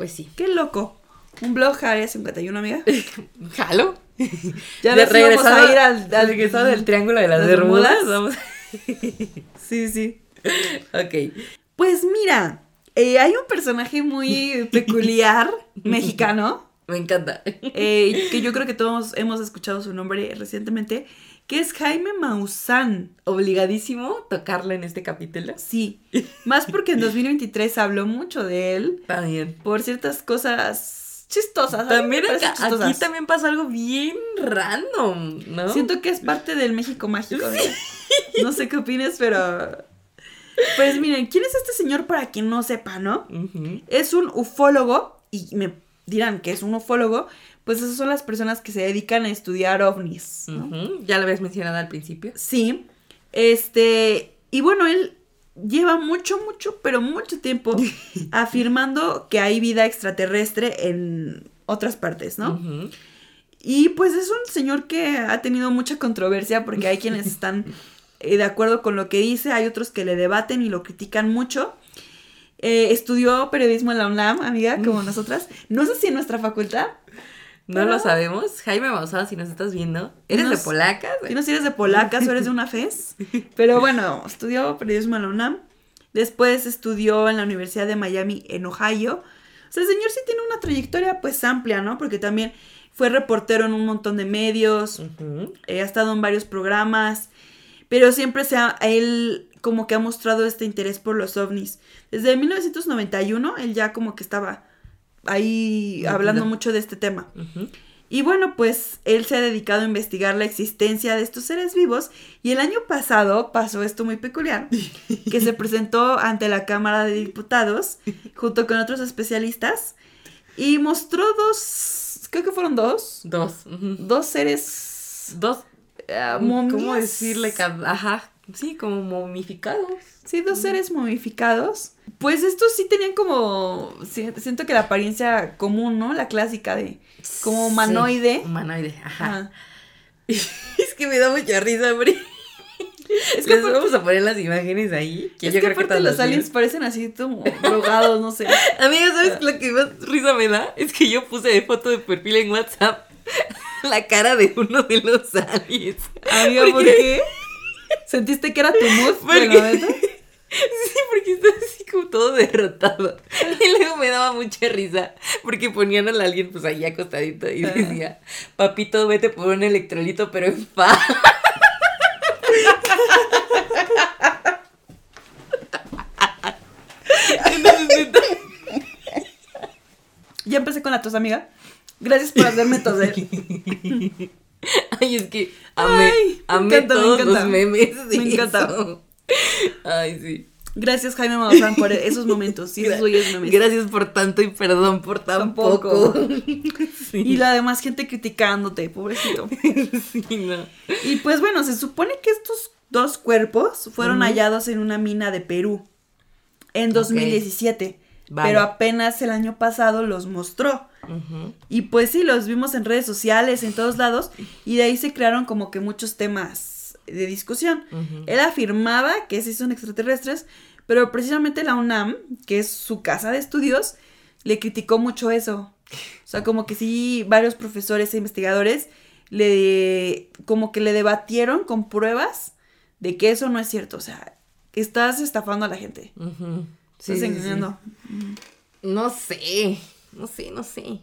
Pues sí. Qué loco. Un blog Área 51, amiga. ¿Jalo? Ya De íbamos a ir al, al- regresado del Triángulo de las, las Bermudas. Bermudas. Vamos. Sí, sí. ok. Pues mira, eh, hay un personaje muy peculiar mexicano Me encanta. eh, que yo creo que todos hemos escuchado su nombre recientemente, que es Jaime Maussan. Obligadísimo tocarlo en este capítulo. Sí, más porque en 2023 habló mucho de él También. por ciertas cosas chistosas. También acá- chistosas. aquí también pasó algo bien random, ¿no? Siento que es parte del México mágico. amiga. No sé qué opines, pero... Pues miren, ¿quién es este señor para quien no sepa, no? Es un ufólogo y me dirán que es un ufólogo, pues esas son las personas que se dedican a estudiar ovnis. ¿no? Ya lo habías mencionado al principio. Sí. Este, y bueno, él lleva mucho, mucho, pero mucho tiempo afirmando que hay vida extraterrestre en otras partes, ¿no? Y pues es un señor que ha tenido mucha controversia porque hay quienes están eh, de acuerdo con lo que dice, hay otros que le debaten y lo critican mucho. Eh, estudió periodismo en la UNAM, amiga, como nosotras. No sé si en nuestra facultad. No lo sabemos. Jaime Maussan, si nos estás viendo, ¿eres de polacas? Si no si eres de polacas o eres de una FES. Pero bueno, estudió periodismo en la UNAM. Después estudió en la Universidad de Miami en Ohio. O sea, el señor sí tiene una trayectoria pues amplia, ¿no? Porque también fue reportero en un montón de medios. Eh, ha estado en varios programas, pero siempre se ha, él como que ha mostrado este interés por los ovnis. Desde 1991 él ya como que estaba ahí hablando mucho de este tema. Y bueno, pues él se ha dedicado a investigar la existencia de estos seres vivos y el año pasado pasó esto muy peculiar, que se presentó ante la Cámara de Diputados junto con otros especialistas y mostró dos, creo que fueron dos, Dos. Dos seres Dos. eh, ¿Cómo decirle? Ajá. Sí, como momificados. Sí, dos seres momificados. Pues estos sí tenían como. si- Siento que la apariencia común, ¿no? La clásica de. Como humanoide. Sí, humanoide, ajá. Ajá. es que me da mucha risa, Bri. Es que Les aparte- vamos a poner las imágenes ahí. Que es yo que creo que aparte todas los las aliens parecen así como drogados, no sé. Amiga, ¿sabes lo que más risa me da? Es que yo puse de foto de perfil en WhatsApp la cara de uno de los aliens. Amiga, ¿por qué? ¿Sentiste que era tu mood momento? Sí, porque está así como todo derrotado. Y luego me daba mucha risa porque ponían al alien pues ahí acostadito y decía, papito, vete por un electrolito, pero en fa. Ya empecé con la tos, amiga. Gracias por hacerme toser. Ay, es que amé, Ay, me amé encanta, me todos los memes. Me encanta. Ay, sí. Gracias, Jaime Maussan, por esos momentos. Sí, esos memes. Gracias por tanto y perdón por tan Tampoco. poco. Sí. Y la demás gente criticándote, pobrecito. Sí, no. Y pues bueno, se supone que estos dos cuerpos fueron hallados en una mina de Perú en 2017, Vale. pero apenas el año pasado los mostró. Y pues sí, los vimos en redes sociales, en todos lados, y de ahí se crearon como que muchos temas de discusión. Él afirmaba que sí son extraterrestres, pero precisamente la UNAM, que es su casa de estudios, le criticó mucho eso. O sea, como que sí, varios profesores e investigadores le como que le debatieron con pruebas de que eso no es cierto. O sea, estás estafando a la gente. Sí, Estás sí, sí. engañando. No sé, no sé, no sé.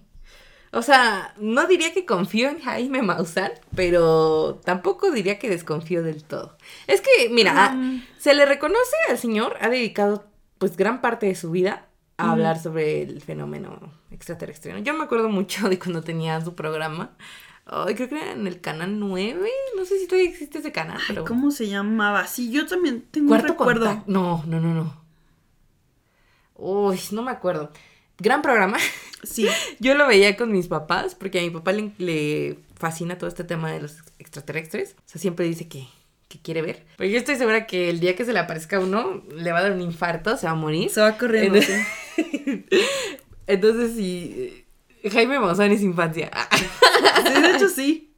O sea, no diría que confío en Jaime Maussan, pero tampoco diría que desconfío del todo. Es que, mira, Um. a- se le reconoce al señor, ha dedicado pues gran parte de su vida a hablar sobre el fenómeno extraterrestre. ¿no? Yo me acuerdo mucho de cuando tenía su programa. Ay, creo que era en el canal 9. No sé si todavía existe ese canal, pero. ¿Cómo se llamaba? Sí, yo también tengo un recuerdo. Contacto. No, no, no, no. Uy, no me acuerdo. Gran programa. Sí. Yo lo veía con mis papás porque a mi papá le, le fascina todo este tema de los extraterrestres. O sea, siempre dice que, que quiere ver. Pero yo estoy segura que el día que se le aparezca a uno, le va a dar un infarto, se va a morir. Se va corriendo. sí. Entonces, sí. Jaime Maussan es infancia. Sí, de hecho sí.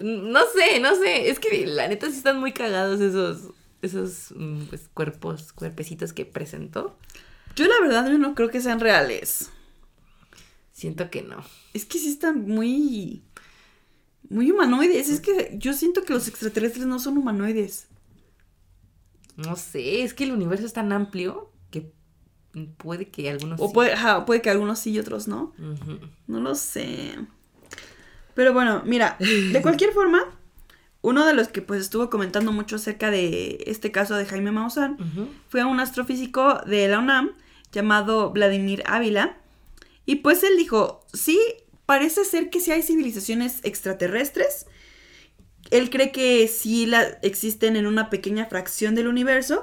No sé, no sé. Es que la neta sí están muy cagados esos, esos mm, pues, cuerpos, cuerpecitos que presentó. Yo la verdad yo no creo que sean reales. Siento que no. Es que sí están muy. Muy humanoides. Es que yo siento que los extraterrestres no son humanoides. No sé, es que el universo es tan amplio que puede que algunos O sí. puede, puede que algunos sí y otros no. No lo sé. Pero bueno, mira, de cualquier forma, uno de los que pues estuvo comentando mucho acerca de este caso de Jaime Maussan Ujú. fue un astrofísico de la UNAM llamado Vladimir Ávila. Y pues él dijo, sí, parece ser que sí hay civilizaciones extraterrestres. Él cree que sí la, existen en una pequeña fracción del universo.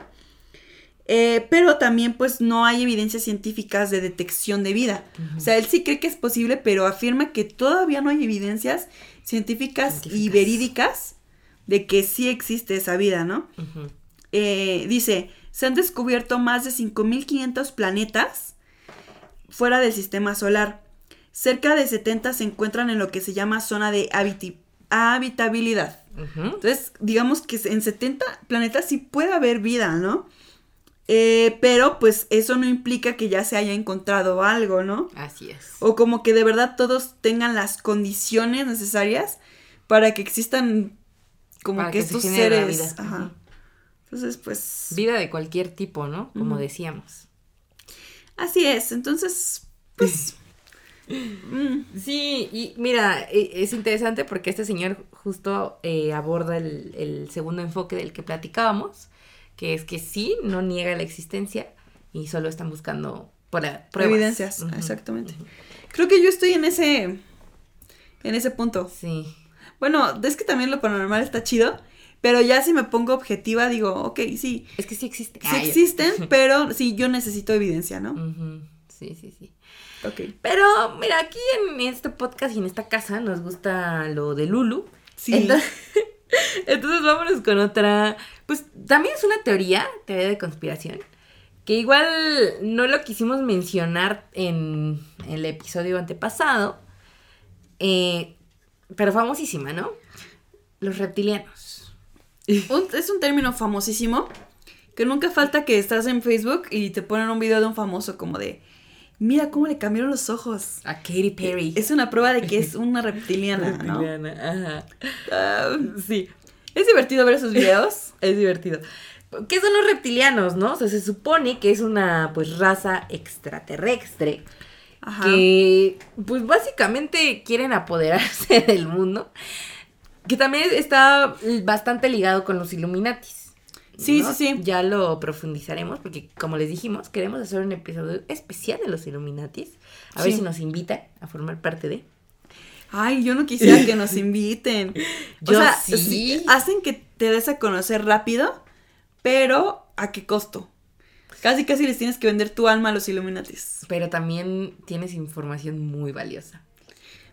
eh, pero también pues no hay evidencias científicas de detección de vida. O sea, él sí cree que es posible, pero afirma que todavía no hay evidencias científicas, y verídicas de que sí existe esa vida, ¿no? Eh, dice, se han descubierto más de 5.500 planetas fuera del sistema solar. Cerca de 70 se encuentran en lo que se llama zona de habitabilidad. Entonces, digamos que en 70 planetas sí puede haber vida, ¿no? Eh, pero pues eso no implica que ya se haya encontrado algo, ¿no? Así es. O como que de verdad todos tengan las condiciones necesarias para que existan como Para que, que se estos seres. vida. Ajá. Entonces, pues. Vida de cualquier tipo, ¿no? Como decíamos. Así es. Entonces, pues. mm, Sí, y mira, e- es interesante porque este señor justo eh, aborda el, el segundo enfoque del que platicábamos, que es que sí, no niega la existencia y solo están buscando pruebas. evidencias, exactamente. Creo que yo estoy en ese. En ese punto. Sí, Bueno, es que también lo paranormal está chido. Pero ya si me pongo objetiva, digo, ok, sí. es que sí existe. Sí existen, pero sí, yo necesito evidencia, ¿no? Sí, sí, sí. Ok. Pero mira, aquí en este podcast y en esta casa nos gusta lo de Lulu. Sí. Entonces, entonces vámonos con otra. Pues también es una teoría, teoría de conspiración. Que igual no lo quisimos mencionar en, en el episodio antepasado. eh, pero famosísima, ¿no? Los reptilianos. Un- es un término famosísimo que nunca falta que estás en Facebook y te ponen un video de un famoso como de, mira cómo le cambiaron los ojos. A Katy Perry. Es una prueba de que es una reptiliana, ¿no? Reptiliana, ajá. Ah, Sí. es divertido ver esos videos. Es divertido. ¿Qué son los reptilianos, no? O sea, se supone que es una, pues, raza extraterrestre Ajá. que, pues, básicamente quieren apoderarse del mundo. Que también está bastante ligado con los Illuminatis. Sí, ¿no? sí, sí. Ya lo profundizaremos porque, como les dijimos, queremos hacer un episodio especial de los Illuminatis. A ver si nos invitan a formar parte de. Ay, yo no quisiera que nos inviten. O sea, sí. hacen que te des a conocer rápido, pero ¿a qué costo? Casi, casi les tienes que vender tu alma a los Illuminatis. Pero también tienes información muy valiosa.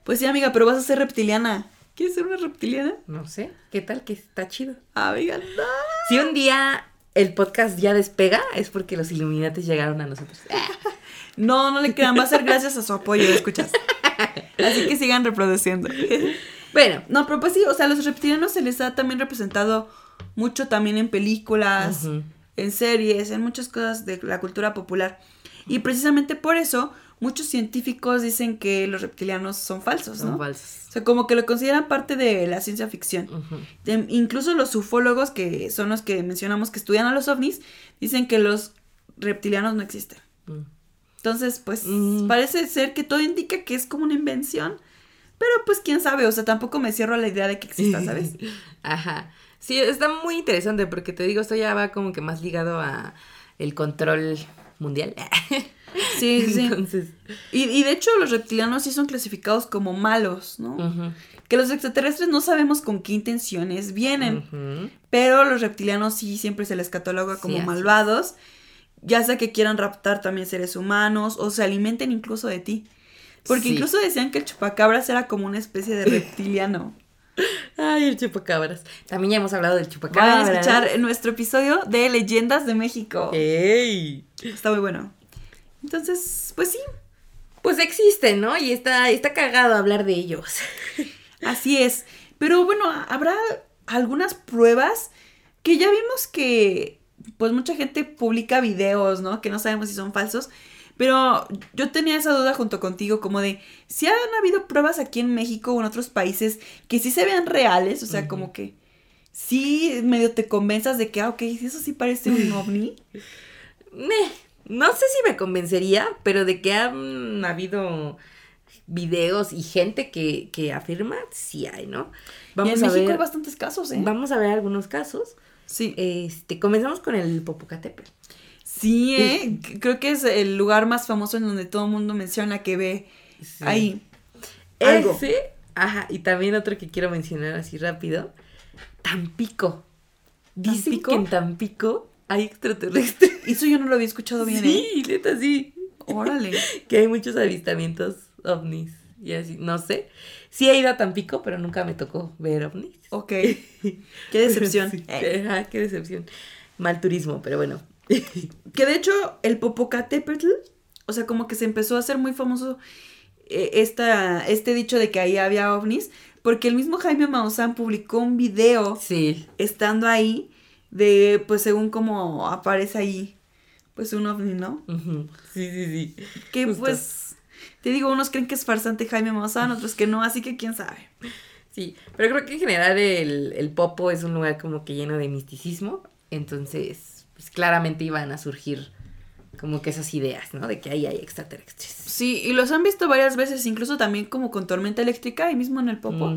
Pues sí, amiga, pero vas a ser reptiliana. ¿Quieres ser una reptiliana? No sé, ¿qué tal que está chido? Amiga, no. Si un día el podcast ya despega, es porque los Illuminatis llegaron a nosotros. No, no le crean, va a ser gracias a su apoyo, escuchas. Así que sigan reproduciendo. Bueno, No, pero pues sí, o sea, a los reptilianos se les ha también representado mucho también en películas. En series, en muchas cosas de la cultura popular. Y precisamente por eso muchos científicos dicen que los reptilianos son falsos, son ¿no? falsos. O sea, como que lo consideran parte de la ciencia ficción. Em, incluso los ufólogos, que son los que mencionamos que estudian a los ovnis, dicen que los reptilianos no existen. Mm. Entonces, pues Mm. parece ser que todo indica que es como una invención. Pero pues quién sabe, o sea, tampoco me cierro a la idea de que exista, ¿sabes? Ajá. Sí, está muy interesante porque te digo, esto ya va como que más ligado a el control mundial. Sí, sí. Entonces, Y, y de hecho los reptilianos sí son clasificados como malos, ¿no? Que los extraterrestres no sabemos con qué intenciones vienen, pero los reptilianos sí siempre se les cataloga como malvados, ya sea que quieran raptar también seres humanos o se alimenten incluso de ti. Porque Sí. incluso decían que el chupacabras era como una especie de reptiliano. Ay, el chupacabras. También ya hemos hablado del Vayan chupacabras. a escuchar nuestro episodio de Leyendas de México. ¡Ey! Está muy bueno. Entonces, pues sí, Pues existen, ¿no? Y está, está cagado hablar de ellos. Así es. Pero bueno, habrá algunas pruebas que ya vimos que pues mucha gente publica videos, ¿no? Que no sabemos si son falsos. Pero yo tenía esa duda junto contigo, como de si han habido pruebas aquí en México o en otros países que sí se vean reales, o sea, como que sí medio te convenzas de que, ah, ok, eso sí parece un ovni. No sé si me convencería, pero de que han habido videos y gente que, que afirma, sí hay, ¿no? y en a México ver, hay bastantes casos, ¿eh? vamos a ver algunos casos. Sí. Este, comenzamos con el Popocatépetl. Sí, ¿eh? Creo que es el lugar más famoso en donde todo el mundo menciona que ve Sí. ahí. algo. Ese, ajá, y también otro que quiero mencionar así rápido, Tampico. Dicen ¿Tampico? que en Tampico hay extraterrestres. Eso yo no lo había escuchado bien, ¿eh? Sí, neta, sí. Órale. Que hay muchos avistamientos ovnis y así, no sé. Sí he ido a Tampico, pero nunca me tocó ver ovnis. Ok. Qué decepción. Sí, Eh, ajá, qué decepción. Mal turismo, pero bueno. Que de hecho, el Popocatépetl, o sea, como que se empezó a hacer muy famoso eh, esta, este dicho de que ahí había ovnis, porque el mismo Jaime Maussan publicó un video Sí. estando ahí de, pues, según como aparece ahí, pues, un ovni, ¿no? Sí, sí, sí. Que, Justo. pues, te digo, unos creen que es farsante Jaime Maussan, otros que no, así que quién sabe. Sí, pero creo que en general el, el Popo es un lugar como que lleno de misticismo, entonces pues claramente iban a surgir como que esas ideas, ¿no? De que ahí hay extraterrestres. Sí, y los han visto varias veces, incluso también como con tormenta eléctrica, ahí mismo en el Popo.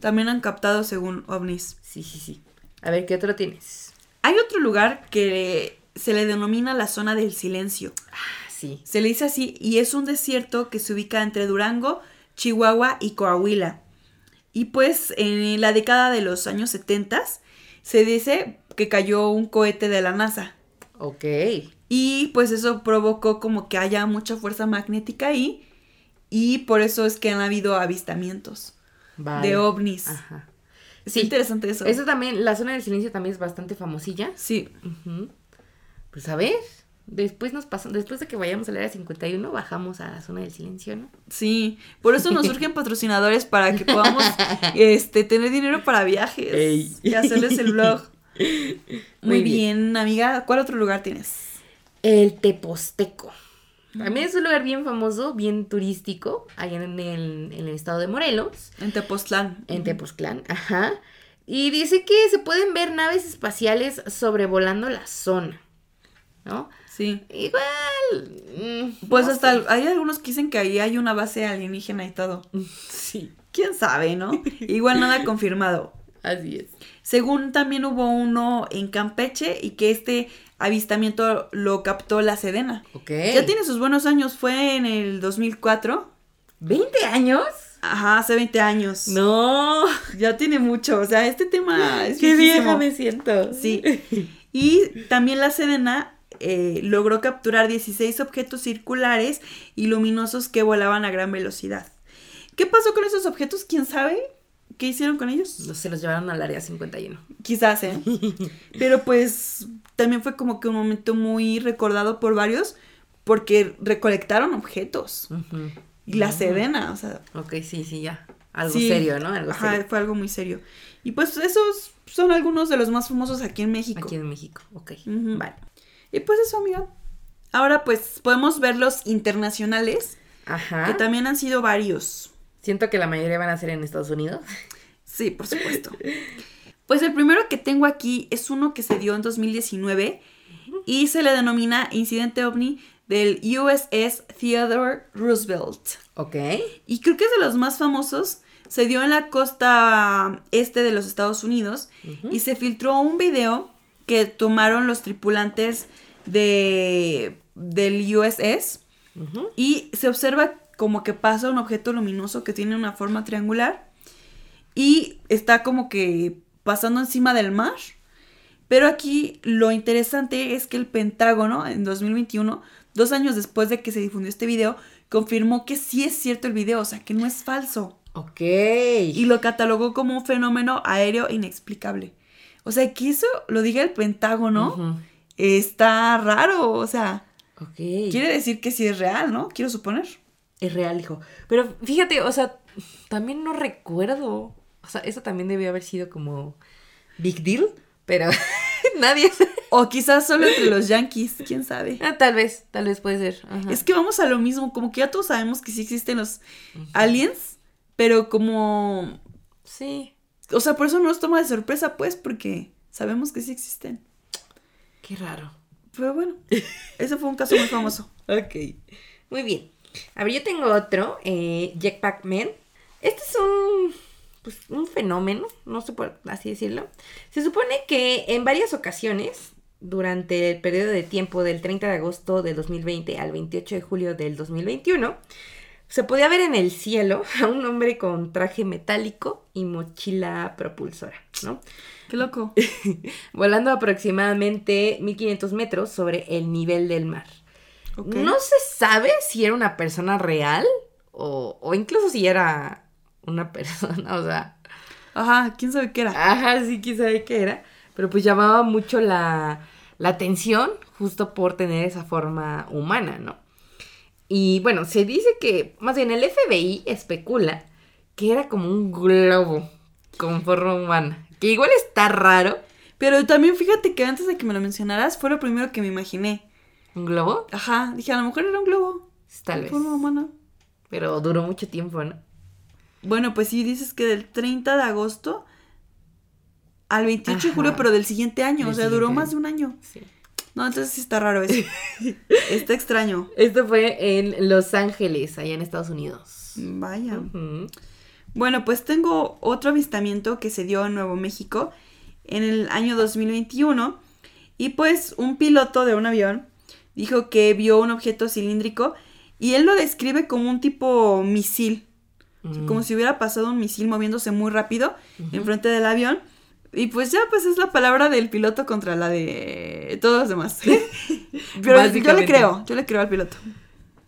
También han captado según ovnis. Sí, sí, sí. A ver, ¿qué otro tienes? Hay otro lugar que se le denomina la zona del silencio. Ah, sí. Se le dice así y es un desierto que se ubica entre Durango, Chihuahua y Coahuila. Y pues en la década de los años 70 se dice que cayó un cohete de la NASA. Ok. Y pues eso provocó como que haya mucha fuerza magnética ahí. Y por eso es que han habido avistamientos Vale. de ovnis. Ajá. Es Sí. interesante eso. Eso también, la zona del silencio también es bastante famosilla. Sí. Pues a ver, después nos pasamos, después de que vayamos al área 51, bajamos a la zona del silencio, ¿no? Sí, por eso nos surgen patrocinadores para que podamos este, tener dinero para viajes Ey. y hacerles el blog. Muy, bien. amiga. ¿Cuál otro lugar tienes? El Teposteco. También es un lugar bien famoso, bien turístico, allá en el, en el estado de Morelos, En Tepoztlán. en Tepoztlán, ajá. Y dice que se pueden ver naves espaciales sobrevolando la zona, ¿no? Sí. Igual. mm, Pues no hasta sé. hay algunos que dicen que ahí hay una base alienígena y todo. Sí, ¿Quién sabe, no? Igual nada confirmado. Así es. Según también hubo uno en Campeche y que este avistamiento lo captó la Sedena. Ok. Ya tiene sus buenos años, fue en el 2004. ¿20 años? Ajá, hace 20 años. No. Ya tiene mucho, o sea, este tema es Qué viejísimo. vieja me siento. Sí. Y también la Sedena eh, logró capturar 16 objetos circulares y luminosos que volaban a gran velocidad. ¿Qué pasó con esos objetos? ¿Quién sabe? ¿Qué hicieron con ellos? Se los llevaron al área 51. Quizás, ¿eh? Pero pues también fue como que un momento muy recordado por varios porque recolectaron objetos. Y la. Sedena, o sea, Ok, sí, sí, ya. Algo Sí. serio, ¿no? Algo ajá, serio. fue algo muy serio. Y pues esos son algunos de los más famosos aquí en México. Aquí en México. Ok. Vale. Y pues eso, amiga. Ahora pues podemos ver los internacionales, Ajá. que también han sido varios. Siento que la mayoría van a ser en Estados Unidos. Sí, por supuesto. Pues el primero que tengo aquí es uno que se dio en 2019 y se le denomina incidente ovni del USS Theodore Roosevelt. Ok. Y creo que es de los más famosos. Se dio en la costa este de los Estados Unidos y se filtró un video que tomaron los tripulantes de del USS y se observa como que pasa un objeto luminoso que tiene una forma triangular y está como que pasando encima del mar. Pero aquí lo interesante es que el Pentágono en 2021, dos años después de que se difundió este video, confirmó que sí es cierto el video, o sea, que no es falso. Ok. Y lo catalogó como un fenómeno aéreo inexplicable. O sea, que eso lo diga el Pentágono está raro, o sea, Ok. quiere decir que sí es real, ¿no? Quiero suponer. Es real, hijo. Pero fíjate, o sea, también no recuerdo. O sea, eso también debió haber sido como big deal, pero nadie. O quizás solo entre los yankees, quién sabe. Ah, tal vez, tal vez puede ser. Ajá. Es que vamos a lo mismo, como que ya todos sabemos que sí existen los aliens, pero como... Sí. O sea, por eso no nos toma de sorpresa, pues, porque sabemos que sí existen. Qué raro. Pero bueno, ese fue un caso muy famoso. Ok. Muy bien. A ver, yo tengo otro, eh, Jetpack Man. Este es un, pues, un fenómeno, no sé por así decirlo. Se supone que en varias ocasiones, durante el periodo de tiempo del 30 de agosto del 2020 al 28 de julio del 2021, se podía ver en el cielo a un hombre con traje metálico y mochila propulsora, ¿no? Qué loco. Volando aproximadamente 1500 metros sobre el nivel del mar. No se sabe si era una persona real o, o incluso si era una persona, o sea, Ajá, quién sabe qué era. ajá, sí, quién sabe qué era, pero pues llamaba mucho la, la atención justo por tener esa forma humana, ¿no? Y bueno, se dice que, más bien el FBI especula que era como un globo con forma humana, que igual está raro, Pero también fíjate que antes de que me lo mencionaras, fue lo primero que me imaginé. Un globo, Ajá, dije, a lo mejor era un globo. tal vez, forma humana. pero duró mucho tiempo, ¿no? Bueno, pues sí, dices que del 30 de agosto al 28 de julio, pero del siguiente año. Del o sea, duró más de un año. Sí. No, entonces sí está raro eso. está extraño. Esto fue en Los Ángeles, allá en Estados Unidos. Vaya. Bueno, pues tengo otro avistamiento que se dio en Nuevo México en el año 2021. Y pues un piloto de un avión dijo que vio un objeto cilíndrico y él lo describe como un tipo misil. O sea, Mm. Como si hubiera pasado un misil moviéndose muy rápido enfrente del avión. Y pues ya, pues es la palabra del piloto contra la de todos los demás. Pero yo le creo, yo le creo al piloto.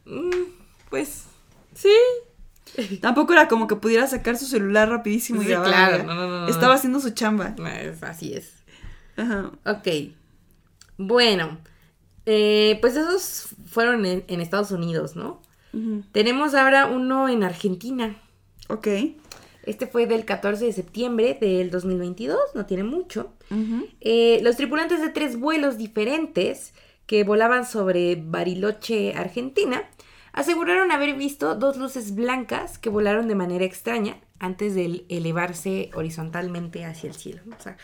Mm, Pues, sí. Tampoco era como que pudiera sacar su celular rapidísimo y grabar. claro, no, no, no, no. Estaba haciendo su chamba. Así es. Ajá. Ok. Bueno, eh, pues esos fueron en, en Estados Unidos, ¿no? Tenemos ahora uno en Argentina. Ok. Este fue del 14 de septiembre del 2022, no tiene mucho. Eh, los tripulantes de tres vuelos diferentes que volaban sobre Bariloche, Argentina, aseguraron haber visto dos luces blancas que volaron de manera extraña antes de elevarse horizontalmente hacia el cielo. O sea,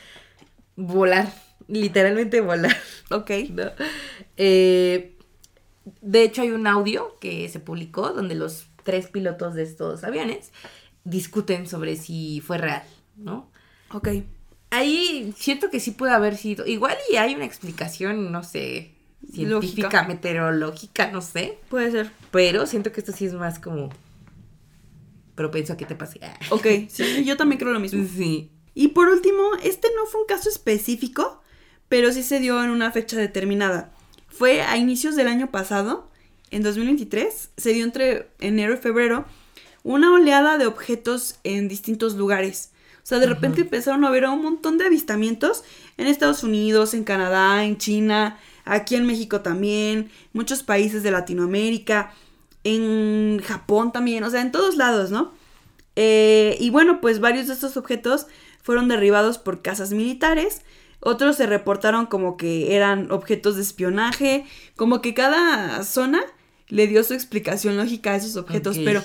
volar, literalmente volar. Ok. ¿no? Eh, de hecho, hay un audio que se publicó donde los tres pilotos de estos aviones discuten sobre si fue real, ¿no? Ok. Ahí siento que sí puede haber sido. Igual y hay una explicación, no sé, científica, Lógica. meteorológica, no sé. Puede ser. Pero siento que esto sí es más como. propenso a que te pase. Ok. Sí, yo también creo lo mismo. Sí. Y por último, este no fue un caso específico, pero sí se dio en una fecha determinada. Fue a inicios del año pasado, en 2023, se dio entre enero y febrero una oleada de objetos en distintos lugares. O sea, de repente empezaron a ver un montón de avistamientos en Estados Unidos, en Canadá, en China, aquí en México también, muchos países de Latinoamérica, en Japón también, o sea, en todos lados, ¿no? Eh, y bueno, pues varios de estos objetos fueron derribados por casas militares. Otros se reportaron como que eran objetos de espionaje. Como que cada zona le dio su explicación lógica a esos objetos. Pero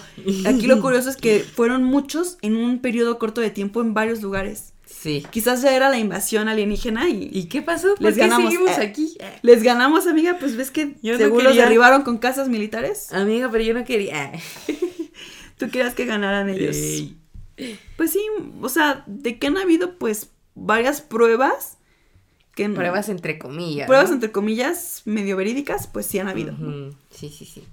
aquí lo curioso es que fueron muchos en un periodo corto de tiempo en varios lugares. Sí. Quizás ya era la invasión alienígena y, ¿Y qué pasó? ¿Por Les qué ganamos. seguimos Eh, aquí? les ganamos, amiga. Pues ves que Yo no los derribaron con casas militares. Amiga, pero yo no quería. Tú querías que ganaran ellos. Ey. Pues sí, o sea, de que han habido pues varias pruebas que Pruebas entre comillas. pruebas ¿no? entre comillas medio verídicas, pues sí han habido. Sí, sí, sí.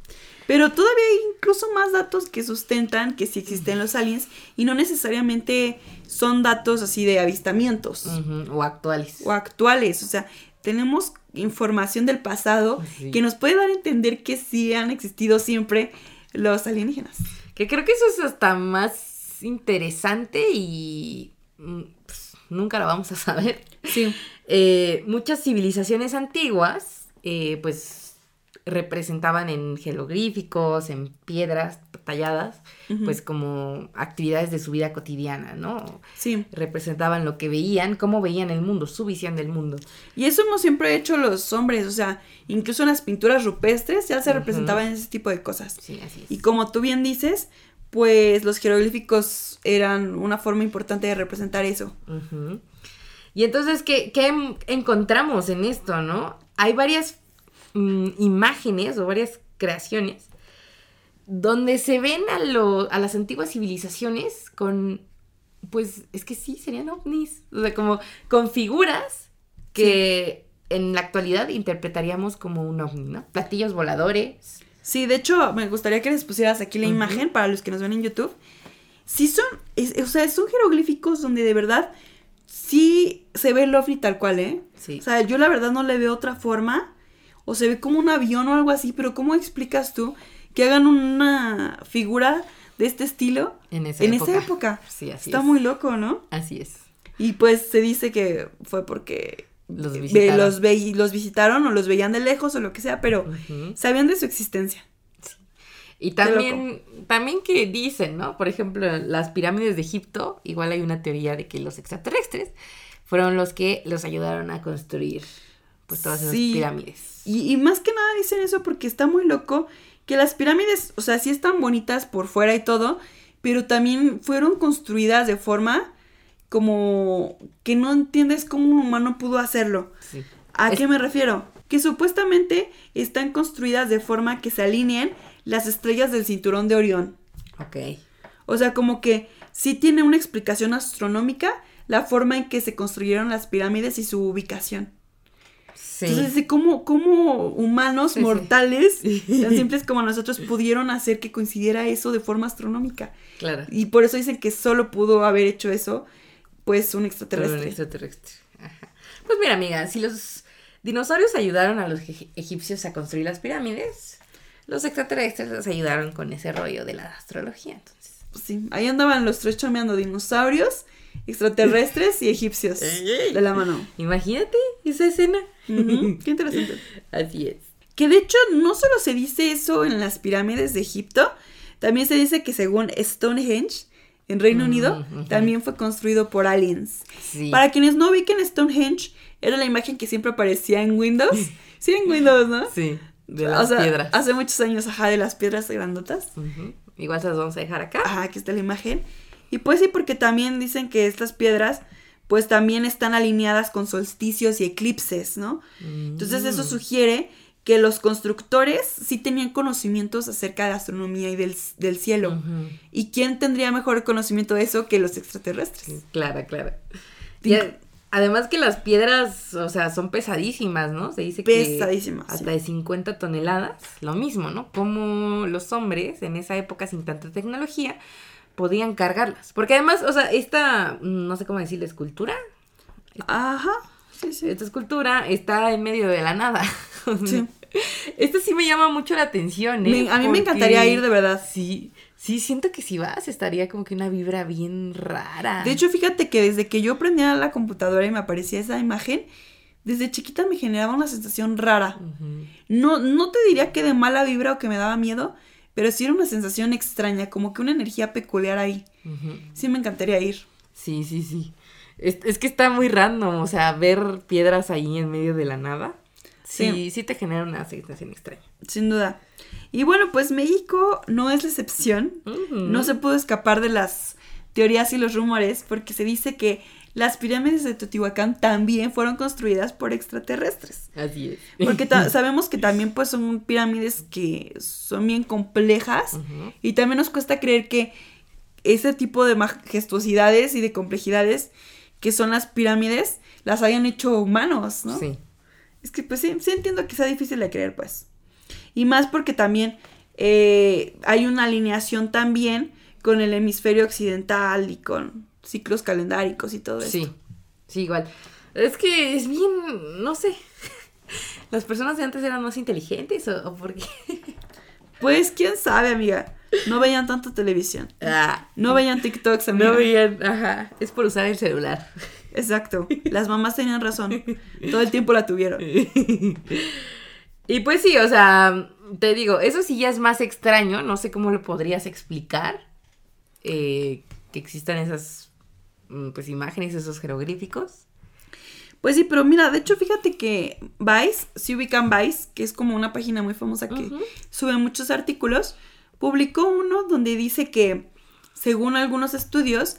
Pero todavía hay incluso más datos que sustentan que sí existen los aliens y no necesariamente son datos así de avistamientos O actuales. o actuales. O sea, tenemos información del pasado Sí. que nos puede dar a entender que sí han existido siempre los alienígenas. Que creo que eso es hasta más interesante y mm, pues, nunca lo vamos a saber. Sí. Eh, muchas civilizaciones antiguas, eh, pues representaban en jeroglíficos, en piedras talladas, pues como actividades de su vida cotidiana, ¿no? Sí. Representaban lo que veían, cómo veían el mundo, su visión del mundo. Y eso hemos siempre hecho los hombres, o sea, incluso en las pinturas rupestres ya se representaban ese tipo de cosas. Sí, así es. Y como tú bien dices, pues los jeroglíficos eran una forma importante de representar eso. Ujú. Y entonces, ¿qué, qué en- encontramos en esto, no? Hay varias mm, imágenes o varias creaciones donde se ven a, lo- a las antiguas civilizaciones con, pues, es que sí, serían ovnis, o sea, como con figuras que en la actualidad interpretaríamos como un ovni, ¿no? Platillos voladores. Sí, de hecho, me gustaría que les pusieras aquí la imagen para los que nos ven en YouTube. Sí son, es- o sea, son jeroglíficos donde de verdad sí se ve el ovni tal cual, ¿eh? Sí. O sea, yo la verdad no le veo otra forma. O se ve como un avión o algo así, pero ¿cómo explicas tú que hagan una figura de este estilo en esa en época. esa época? Sí, así Está es. muy loco, ¿no? Así es. Y pues se dice que fue porque Los ve- visitaron. los, ve- los visitaron o los veían de lejos o lo que sea, pero sabían de su existencia. Y también, también que dicen, ¿no? Por ejemplo, las pirámides de Egipto, igual hay una teoría de que los extraterrestres fueron los que los ayudaron a construir pues todas esas Sí. pirámides. Y, y más que nada dicen eso porque está muy loco que las pirámides, o sea, sí están bonitas por fuera y todo, pero también fueron construidas de forma como que no entiendes cómo un humano pudo hacerlo. Sí. ¿A Es- qué me refiero? Que supuestamente están construidas de forma que se alineen las estrellas del cinturón de Orión. Ok. O sea, como que sí tiene una explicación astronómica la forma en que se construyeron las pirámides y su ubicación. Sí. Entonces, cómo, cómo humanos Sí, mortales, Sí. tan simples como nosotros, pudieron hacer que coincidiera eso de forma astronómica. claro. Y por eso dicen que solo pudo haber hecho eso, pues, un Pero un extraterrestre. extraterrestre. Ajá. Pues mira, amiga, si los dinosaurios ayudaron a los eg- egipcios a construir las pirámides, los extraterrestres les ayudaron con ese rollo de la astrología, entonces. Pues sí, ahí andaban los tres chameando dinosaurios, extraterrestres y egipcios de la mano. Imagínate esa escena. Qué interesante. Así es. Que de hecho no solo se dice eso en las pirámides de Egipto, también se dice que según Stonehenge, en Reino Mm, Unido, también fue construido por aliens. Sí. Para quienes no ubiquen Stonehenge, era la imagen que siempre aparecía en Windows. Sí, en Windows, ¿no? Sí, de las o sea, piedras. Hace muchos años, ajá, de las piedras grandotas. Igual se las vamos a dejar acá. Ajá, aquí está la imagen. Y pues sí, porque también dicen que estas piedras, pues también están alineadas con solsticios y eclipses, ¿no? Entonces eso Mm. sugiere que los constructores sí tenían conocimientos acerca de la astronomía y del, del cielo. ¿Y quién tendría mejor conocimiento de eso que los extraterrestres? Claro, claro. Sí. Además que las piedras, o sea, son pesadísimas, ¿no? Se dice que Pesadísimas, sí. hasta de 50 toneladas, lo mismo, ¿no? Como los hombres en esa época sin tanta tecnología podían cargarlas. Porque además, o sea, esta, no sé cómo decirle, escultura, Ajá, sí, sí. esta escultura está en medio de la nada. Sí. Esto sí me llama mucho la atención, ¿eh? Me- a mí me encantaría ir de verdad. Sí, sí, siento que si vas estaría como que una vibra bien rara. De hecho, fíjate que desde que yo prendía la computadora y me aparecía esa imagen, desde chiquita me generaba una sensación rara. No, no te diría que de mala vibra o que me daba miedo, pero sí era una sensación extraña, como que una energía peculiar ahí. Sí me encantaría ir. Sí, sí, sí. Es, es que está muy random, o sea, ver piedras ahí en medio de la nada. Sí, Sí. sí, te genera una sensación extraña. Sin duda. Y bueno, pues México no es la excepción. No se pudo escapar de las teorías y los rumores porque se dice que las pirámides de Teotihuacán también fueron construidas por extraterrestres. Así es. Porque sabemos que también pues son pirámides que son bien complejas y también nos cuesta creer que ese tipo de majestuosidades y de complejidades que son las pirámides las hayan hecho humanos, ¿no? Sí. Es que pues sí, sí entiendo que sea difícil de creer, pues. Y más porque también eh, hay una alineación también con el hemisferio occidental y con ciclos calendáricos y todo eso. Sí, sí, igual. Es que es bien, no sé. Las personas de antes eran más inteligentes o, o por qué. Pues quién sabe, amiga. No veían tanto televisión. Ah, No veían TikToks, amiga. no veían, ajá, es por usar el celular. Exacto. Las mamás tenían razón. Todo el tiempo la tuvieron. Y pues sí, o sea, te digo, eso sí ya es más extraño, no sé cómo lo podrías explicar, eh, que existan esas, mm, pues, imágenes, esos jeroglíficos. Pues sí, pero mira, de hecho, fíjate que Vice, si ubican Vice, que es como una página muy famosa que sube muchos artículos, publicó uno donde dice que, según algunos estudios,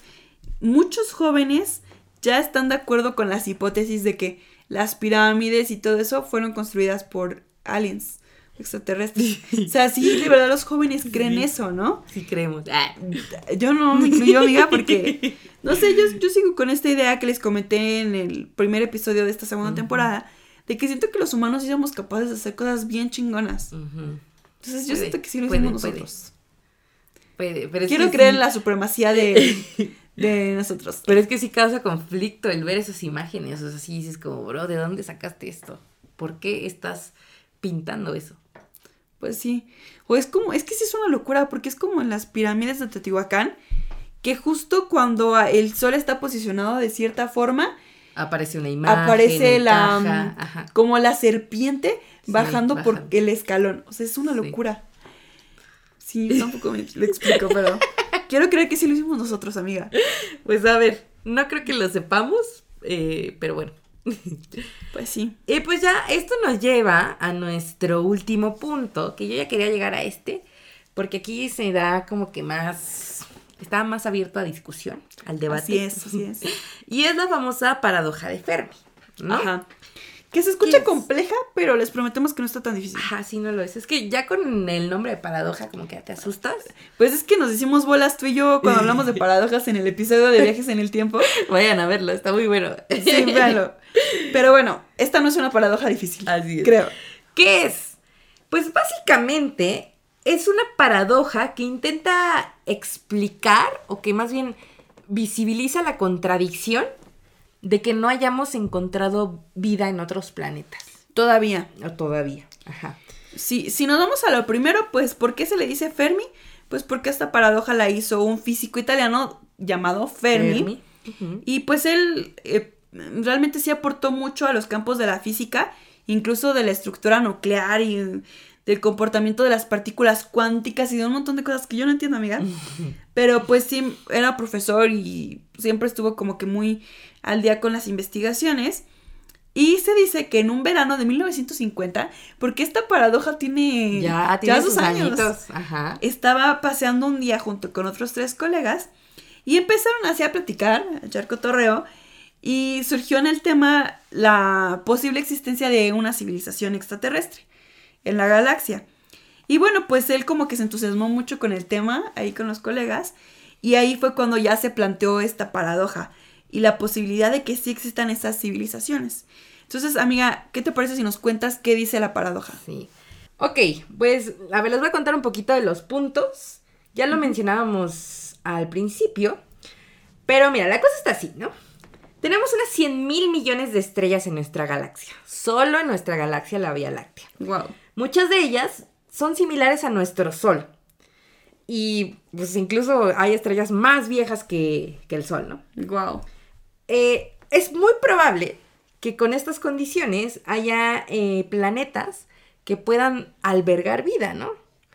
muchos jóvenes ya están de acuerdo con las hipótesis de que las pirámides y todo eso fueron construidas por aliens extraterrestres. O sea, sí, de verdad los jóvenes creen Sí. eso, ¿no? Sí creemos. Ah. Yo no me incluyo, amiga, porque, no sé, yo, yo sigo con esta idea que les comenté en el primer episodio de esta segunda temporada, de que siento que los humanos sí somos capaces de hacer cosas bien chingonas. Entonces yo Puede, siento que sí lo hicimos puede. nosotros. Puede, pero es Quiero creer sí- en la supremacía de, de nosotros. Pero es que sí causa conflicto el ver esas imágenes, o sea, sí dices como, bro, ¿de dónde sacaste esto? ¿Por qué estás pintando eso? Pues sí. O es como, es que sí es una locura, porque es como en las pirámides de Teotihuacán, que justo cuando el sol está posicionado de cierta forma, Aparece una imagen, aparece la como la serpiente Sí, bajando por el escalón. O sea, es una Sí. locura. Sí, yo tampoco me lo explico, pero quiero creer que sí lo hicimos nosotros, amiga. Pues a ver, no creo que lo sepamos, eh, pero bueno. Pues sí. Y pues ya esto nos lleva a nuestro último punto, que yo ya quería llegar a este, porque aquí se da como que más, está más abierto a discusión, al debate. Así es, así es. Y es la famosa paradoja de Fermi, ¿no? Ajá. Que se escucha es? compleja, pero les prometemos que no está tan difícil. Ajá, sí, no lo es. Es que ya con el nombre de paradoja como que ya te asustas. Pues es que nos hicimos bolas tú y yo cuando hablamos de paradojas en el episodio de viajes en el tiempo. Vayan a verlo, está muy bueno. Sí, véanlo. Pero bueno, esta no es una paradoja difícil. Así es. Creo. ¿Qué es? Pues básicamente es una paradoja que intenta explicar o que más bien visibiliza la contradicción de que no hayamos encontrado vida en otros planetas. Todavía. O todavía. Ajá. Si, si nos vamos a lo primero, pues, ¿por qué se le dice Fermi? Pues porque esta paradoja la hizo un físico italiano llamado Fermi. Ujú. Y pues él eh, realmente sí aportó mucho a los campos de la física, incluso de la estructura nuclear y del comportamiento de las partículas cuánticas y de un montón de cosas que yo no entiendo, amiga. Pero pues sí, era profesor y siempre estuvo como que muy al día con las investigaciones. Y se dice que en un verano de 1950, porque esta paradoja tiene Ya tiene sus añitos. Ajá. estaba paseando un día junto con otros tres colegas y empezaron así a platicar, a echar cotorreo, y surgió en el tema la posible existencia de una civilización extraterrestre en la galaxia. Y bueno, pues él como que se entusiasmó mucho con el tema ahí con los colegas, y ahí fue cuando ya se planteó esta paradoja y la posibilidad de que sí existan esas civilizaciones. Entonces, amiga, ¿qué te parece si nos cuentas qué dice la paradoja? Sí. Ok, pues a ver, les voy a contar un poquito de los puntos. Ya lo mencionábamos al principio. Pero mira, la cosa está así, ¿no? Tenemos unas 100 mil millones de estrellas en nuestra galaxia. Solo en nuestra galaxia, la Vía Láctea. Wow. Muchas de ellas son similares a nuestro Sol. Y pues incluso hay estrellas más viejas que, que el Sol, ¿no? Wow. Eh, es muy probable que con estas condiciones haya eh, planetas que puedan albergar vida, ¿no?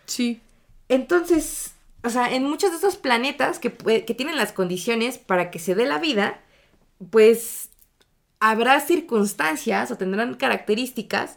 Sí. Entonces, o sea, en muchos de esos planetas que, que tienen las condiciones para que se dé la vida, pues habrá circunstancias o tendrán características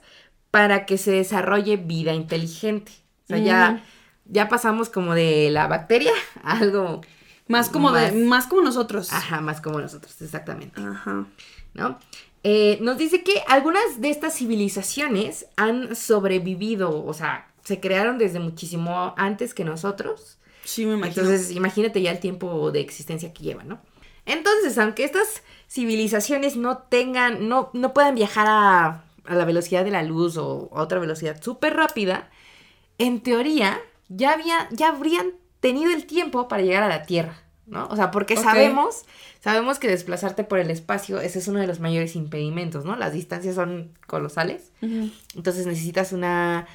para que se desarrolle vida inteligente. O sea, ya, ya pasamos como de la bacteria a algo Más como de, Más- más como nosotros. Ajá, más como nosotros, exactamente. Ajá. ¿no? Eh, nos dice que algunas de estas civilizaciones han sobrevivido, o sea, se crearon desde muchísimo antes que nosotros. Sí, me imagino. Entonces, imagínate ya el tiempo de existencia que llevan, ¿no? Entonces, aunque estas civilizaciones no tengan, no, no puedan viajar a, a la velocidad de la luz o a otra velocidad súper rápida, en teoría ya, había, ya habrían tenido el tiempo para llegar a la Tierra, ¿no? O sea, porque sabemos, sabemos que desplazarte por el espacio, ese es uno de los mayores impedimentos, ¿no? Las distancias son colosales, entonces necesitas una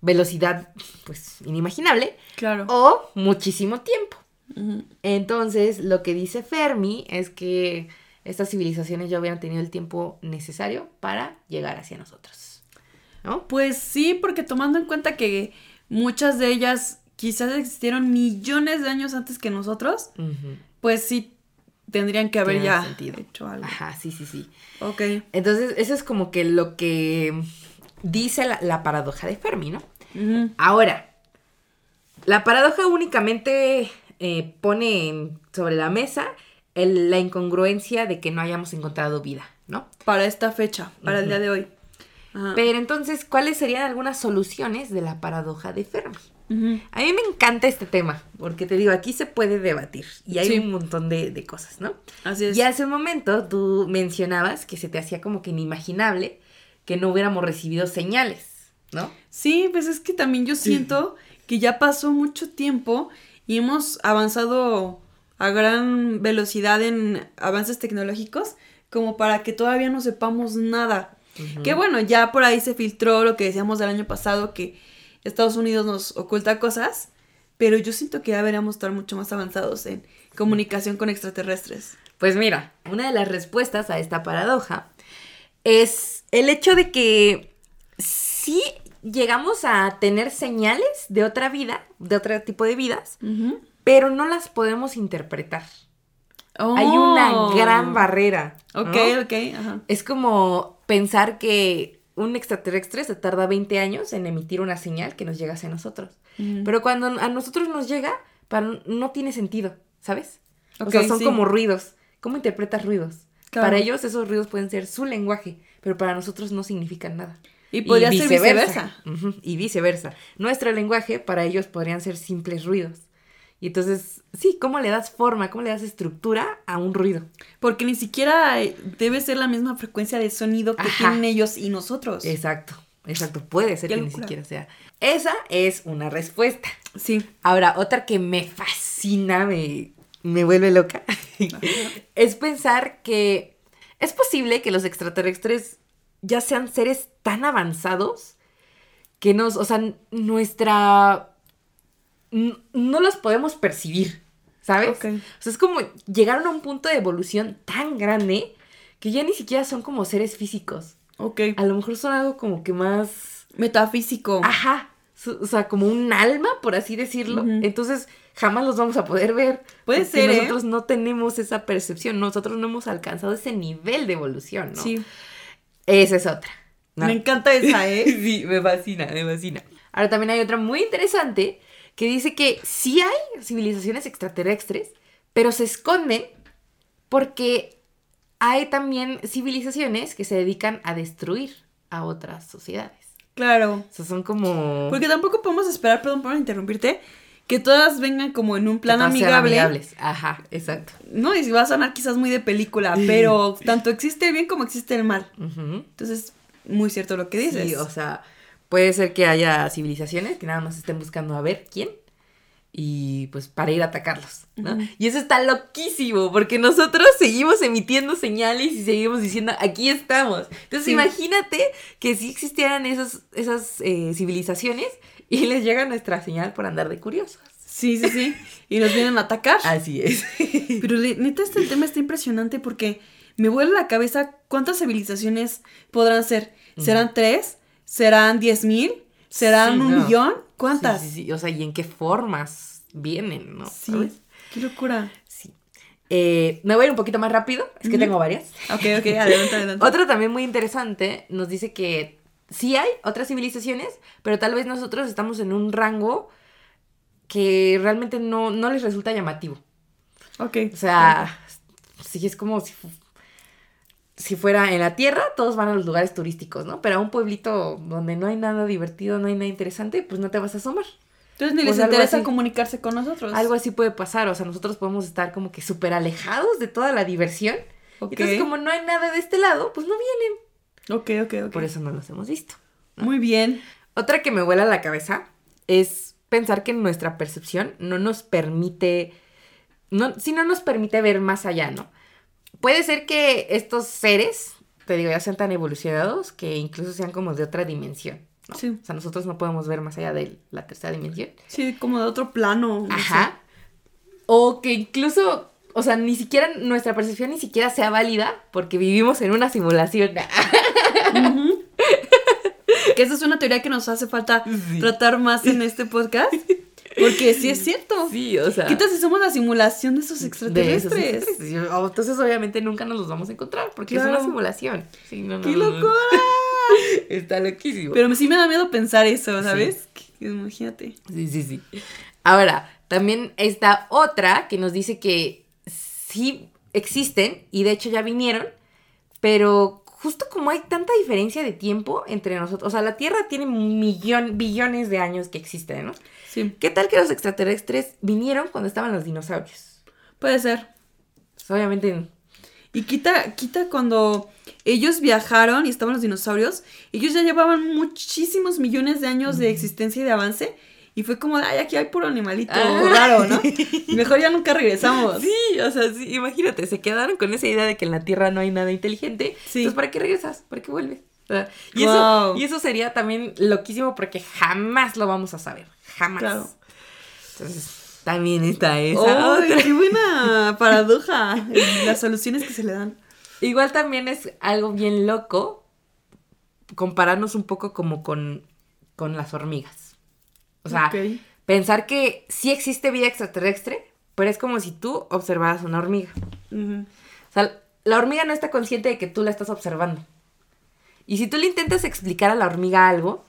velocidad, pues, inimaginable Claro. o muchísimo tiempo. Entonces, lo que dice Fermi es que estas civilizaciones ya hubieran tenido el tiempo necesario para llegar hacia nosotros. ¿No? Pues sí, porque tomando en cuenta que muchas de ellas quizás existieron millones de años antes que nosotros, pues sí tendrían que haber Tiene ya sentido. hecho algo. Ajá, sí, sí, sí. Ok. Entonces, eso es como que lo que dice la, la paradoja de Fermi, ¿no? Ahora, la paradoja únicamente eh, pone sobre la mesa el- la incongruencia de que no hayamos encontrado vida, ¿no? Para esta fecha, para el día de hoy. Ajá. Pero entonces, ¿cuáles serían algunas soluciones de la paradoja de Fermi? A mí me encanta este tema, porque te digo, aquí se puede debatir y hay Sí. un montón de, de cosas, ¿no? Así es. Y hace un momento tú mencionabas que se te hacía como que inimaginable que no hubiéramos recibido señales, ¿no? Sí, pues es que también yo siento que ya pasó mucho tiempo y hemos avanzado a gran velocidad en avances tecnológicos como para que todavía no sepamos nada. Que bueno, ya por ahí se filtró lo que decíamos del año pasado, que Estados Unidos nos oculta cosas, pero yo siento que ya deberíamos estar mucho más avanzados en comunicación con extraterrestres. Pues mira, una de las respuestas a esta paradoja es el hecho de que sí llegamos a tener señales de otra vida, de otro tipo de vidas, pero no las podemos interpretar. Hay una gran barrera. ¿no? Oh. Ok, ok, ajá. Es como pensar que un extraterrestre se tarda 20 años en emitir una señal que nos llega hacia nosotros. Pero cuando a nosotros nos llega, para, no tiene sentido, ¿sabes? o Ok, sea, son sí. como ruidos. ¿Cómo interpretas ruidos? Claro. Para ellos esos ruidos pueden ser su lenguaje, pero para nosotros no significan nada. Y podría ser viceversa. Y viceversa. Nuestro lenguaje para ellos podrían ser simples ruidos. Y entonces, sí, ¿cómo le das forma, cómo le das estructura a un ruido? Porque ni siquiera eh, debe ser la misma frecuencia de sonido que Ajá. tienen ellos y nosotros. Exacto, exacto. Puede ser que ni siquiera sea. Esa es una respuesta. Sí. Ahora, otra que me fascina, me, me vuelve loca, es pensar que es posible que los extraterrestres ya sean seres tan avanzados que nos, o sea, nuestra... no los podemos percibir, ¿sabes? O sea, es como llegaron a un punto de evolución tan grande que ya ni siquiera son como seres físicos. Ok. A lo mejor son algo como que más... Metafísico. Ajá. O sea, como un alma, por así decirlo. Entonces, jamás los vamos a poder ver. Puede ser, ¿eh? Nosotros no tenemos esa percepción. Nosotros no hemos alcanzado ese nivel de evolución, ¿no? Sí. Esa es otra. ¿no? Me encanta esa, ¿eh? sí, me fascina, me fascina. Ahora también hay otra muy interesante que dice que sí hay civilizaciones extraterrestres, pero se esconden porque hay también civilizaciones que se dedican a destruir a otras sociedades. Claro. O sea, son como... Porque tampoco podemos esperar, perdón por interrumpirte, que todas vengan como en un plan que todas sean amigable. amigables. Ajá, exacto. No, y si va a sonar quizás muy de película, pero tanto existe el bien como existe el mal. Entonces, muy cierto lo que dices. Sí, o sea, puede ser que haya civilizaciones que nada más estén buscando a ver quién y pues para ir a atacarlos, ¿no? Y eso está loquísimo porque nosotros seguimos emitiendo señales y seguimos diciendo aquí estamos. Entonces Sí. imagínate que si existieran esas, esas eh, civilizaciones y les llega nuestra señal por andar de curiosos. Sí, sí, sí. Y nos vienen a atacar. Así es. Pero neta, este tema está impresionante porque me vuelve la cabeza cuántas civilizaciones podrán ser. ¿Serán tres? ¿Serán diez mil? ¿Serán Sí, un no. millón? ¿Cuántas? Sí, sí, sí. O sea, y en qué formas vienen, ¿no? Sí. ¿Sabes? Qué locura. Sí. Eh, me voy a ir un poquito más rápido, es que tengo varias. Ok, ok, adelante, adelante. Otro también muy interesante nos dice que sí hay otras civilizaciones, pero tal vez nosotros estamos en un rango que realmente no, no les resulta llamativo. Ok. O sea, sí es como si, si fuera en la Tierra, todos van a los lugares turísticos, ¿no? Pero a un pueblito donde no hay nada divertido, no hay nada interesante, pues no te vas a asomar. Entonces ni les Pues algo interesa así. comunicarse con nosotros. Algo así puede pasar, o sea, nosotros podemos estar como que súper alejados de toda la diversión. Ok. Entonces, como no hay nada de este lado, pues no vienen. Ok, ok, ok. Por eso no los hemos visto. Muy bien. Otra que me vuela la cabeza es pensar que nuestra percepción no nos permite, no, si no nos permite ver más allá, ¿no? Puede ser que estos seres, te digo, ya sean tan evolucionados que incluso sean como de otra dimensión. ¿no? Sí. O sea, nosotros no podemos ver más allá de la tercera dimensión. Sí, como de otro plano. no Ajá. O que incluso, o sea, ni siquiera nuestra percepción ni siquiera sea válida porque vivimos en una simulación. que esa es una teoría que nos hace falta Sí. tratar más en este podcast. Porque sí es cierto. Sí, o sea. ¿Qué tal si somos la simulación de esos de esos extraterrestres? Entonces, obviamente, nunca nos los vamos a encontrar porque es una simulación. Sí, no, no, ¡Qué locura! Está loquísimo. Pero sí me da miedo pensar eso, ¿sabes? Que- Imagínate. Sí, sí, sí. Ahora, también está otra que nos dice que sí existen y de hecho ya vinieron, pero justo como hay tanta diferencia de tiempo entre nosotros, o sea, la Tierra tiene millón, billones de años que existe, ¿no? Sí, ¿Qué tal que los extraterrestres vinieron cuando estaban los dinosaurios? puede ser. Pues, obviamente, Y quita, quita cuando ellos viajaron y estaban los dinosaurios, ellos ya llevaban muchísimos millones de años de existencia y de avance. Y fue como, ay, aquí hay puro animalito Ah. raro, ¿no? Mejor ya nunca regresamos. Sí, o sea, sí, imagínate, se quedaron con esa idea de que en la Tierra no hay nada inteligente. Sí. Entonces, ¿para qué regresas? ¿Para qué vuelves? O sea, y, Wow. eso, y eso sería también loquísimo porque jamás lo vamos a saber. Jamás. Claro. Entonces, también está esa ¡Ay, otra. qué buena paradoja! en Las soluciones que se le dan. Igual también es algo bien loco compararnos un poco como con, con las hormigas. O sea, pensar que sí existe vida extraterrestre, pero es como si tú observaras una hormiga. O sea, la hormiga no está consciente de que tú la estás observando. Y si tú le intentas explicar a la hormiga algo,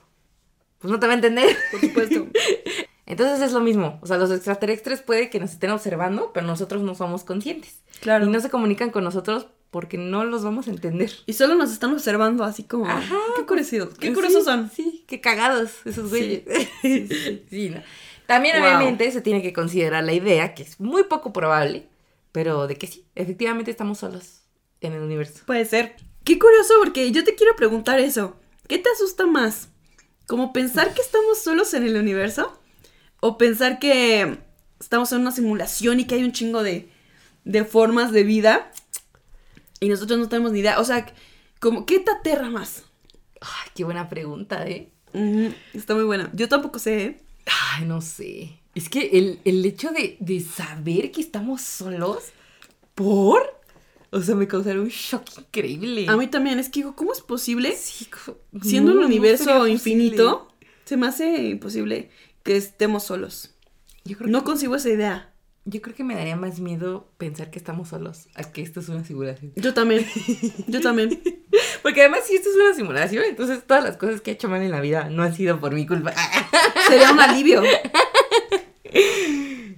pues no te va a entender. Por supuesto. Entonces es lo mismo. O sea, los extraterrestres puede que nos estén observando, pero nosotros no somos conscientes. Claro. Y no se comunican con nosotros porque no los vamos a entender. Y solo nos están observando así como. Ajá. Qué curiosos. Qué Sí, curiosos son. Sí, qué cagados esos güeyes. Sí, sí, Sí, ¿no? También Wow. obviamente se tiene que considerar la idea, que es muy poco probable, pero de que sí, efectivamente estamos solos en el universo. Puede ser. Qué curioso, porque yo te quiero preguntar eso. ¿Qué te asusta más? ¿Como pensar que estamos solos en el universo? ¿O pensar que estamos en una simulación y que hay un chingo de, de formas de vida? Y nosotros no tenemos ni idea. O sea, como, ¿qué te aterra más? Ay, qué buena pregunta, ¿eh? Está muy buena. Yo tampoco sé, ¿eh? Ay, no sé. Es que el, el hecho de, de saber que estamos solos, ¿por? O sea, me causaría un shock increíble. A mí también. Es que digo, ¿cómo es posible? Sí, Siendo no, un no universo posible. infinito, se me hace imposible que estemos solos. Yo creo, No que, consigo esa idea. Yo creo que me daría más miedo pensar que estamos solos a que esto es una simulación. Yo también. Yo también. Porque además, si esto es una simulación, entonces todas las cosas que he hecho mal en la vida no han sido por mi culpa. Sería un alivio.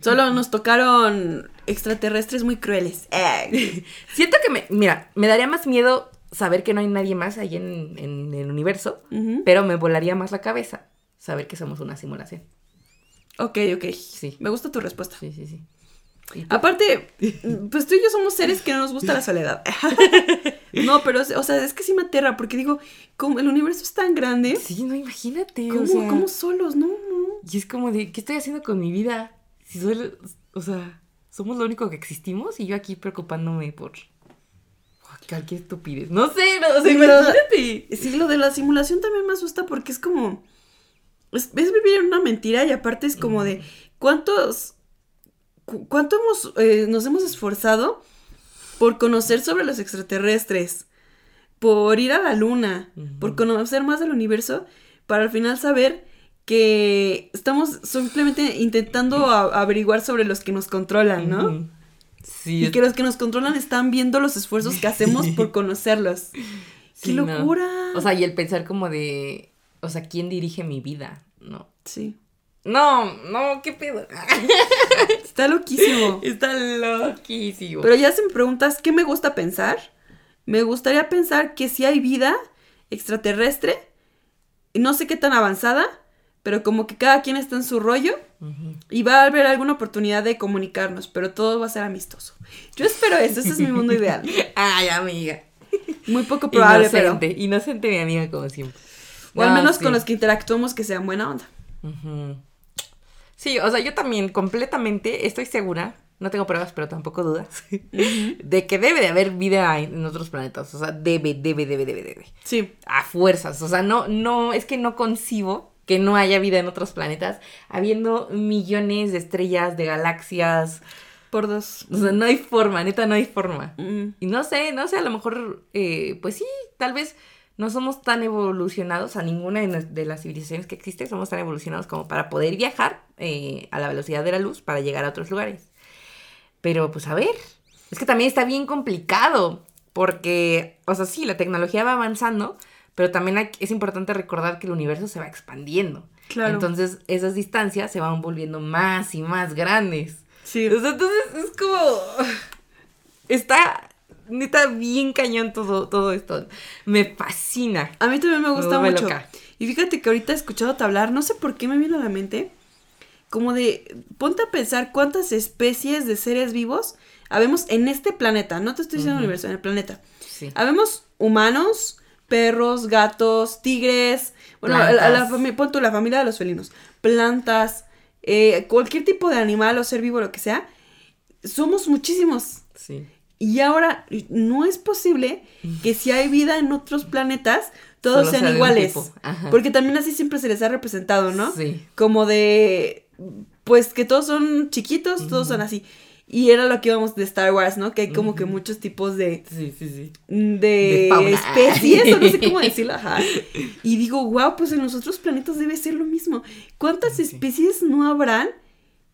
Solo nos tocaron extraterrestres muy crueles. Eh. Siento que me, mira, me daría más miedo saber que no hay nadie más ahí en, en el universo, pero me volaría más la cabeza saber que somos una simulación. Ok, ok. Sí. Me gusta tu respuesta. Sí, sí, sí. Aparte, pues tú y yo somos seres que no nos gusta la soledad. no, pero, o sea, es que sí me aterra porque digo, como el universo es tan grande, Sí, no, imagínate. ¿cómo, o sea, cómo solos? No, no. Y es como de, ¿qué estoy haciendo con mi vida? Si soy, o sea, somos lo único que existimos y yo aquí preocupándome por cualquier estupidez. No sé, no, o sea, Sí, pero- imagínate. Sí, lo de la simulación también me asusta porque es como. Es, es vivir en una mentira y aparte es como de. ¿Cuántos. Cu- ¿Cuánto hemos, eh, nos hemos esforzado por conocer sobre los extraterrestres? Por ir a la luna, por conocer más del universo, para al final saber que estamos simplemente intentando averiguar sobre los que nos controlan, ¿no? Sí, Y que los que nos controlan están viendo los esfuerzos que hacemos por conocerlos. ¡Qué no. locura! O sea, y el pensar como de, o sea, ¿quién dirige mi vida? No. sí. No, no, qué pedo. Está loquísimo. Está loquísimo. Pero ya si me preguntas qué me gusta pensar, me gustaría pensar que si hay vida extraterrestre, no sé qué tan avanzada, pero como que cada quien está en su rollo Y va a haber alguna oportunidad de comunicarnos, pero todo va a ser amistoso. Yo espero eso, ese es mi mundo ideal. Ay, amiga. Muy poco probable, pero... Inocente, inocente mi amiga como siempre. O al No, menos sí. con los que interactuamos que sean buena onda. Ujú. Sí, o sea, yo también completamente estoy segura, no tengo pruebas, pero tampoco dudas, de que debe de haber vida en, otros planetas. O sea, debe, debe, debe, debe, debe. Sí. A fuerzas. O sea, no, no, es que no concibo que no haya vida en otros planetas, habiendo millones de estrellas, de galaxias. Por dos. O sea, no hay forma, neta, no hay forma. Mm. Y no sé, no sé, a lo mejor, eh, pues sí, tal vez no somos tan evolucionados, a ninguna de, las civilizaciones que existen somos tan evolucionados como para poder viajar eh, a la velocidad de la luz para llegar a otros lugares. Pero pues a ver, es que también está bien complicado, porque, o sea, sí, la tecnología va avanzando, pero también hay- es importante recordar que el universo se va expandiendo. Claro. Entonces, esas distancias se van volviendo más y más grandes. Sí. O sea, entonces es como. Está. Neta, bien cañón todo, todo esto. Me fascina. A mí también me gusta mucho. loca. Y fíjate que ahorita he escuchado hablar, no sé por qué me vino a la mente, como de, ponte a pensar cuántas especies de seres vivos habemos en este planeta, no te estoy diciendo Ujú. universo, en el planeta. Sí. Habemos humanos, perros, gatos, tigres, bueno, a, a la pon tú la familia de los felinos, plantas, eh, cualquier tipo de animal o ser vivo, lo que sea, somos muchísimos. Sí. Y ahora no es posible que si hay vida en otros planetas, todos Solo sean iguales. Porque también así siempre se les ha representado, ¿no? Sí. Como de, pues que todos son chiquitos, todos son así. Y era lo que íbamos de Star Wars, ¿no? Que hay como que muchos tipos de, Sí, sí, sí. de, especies, o no sé cómo decirlo, ajá. Y digo, wow, pues en los otros planetas debe ser lo mismo. ¿Cuántas especies no habrán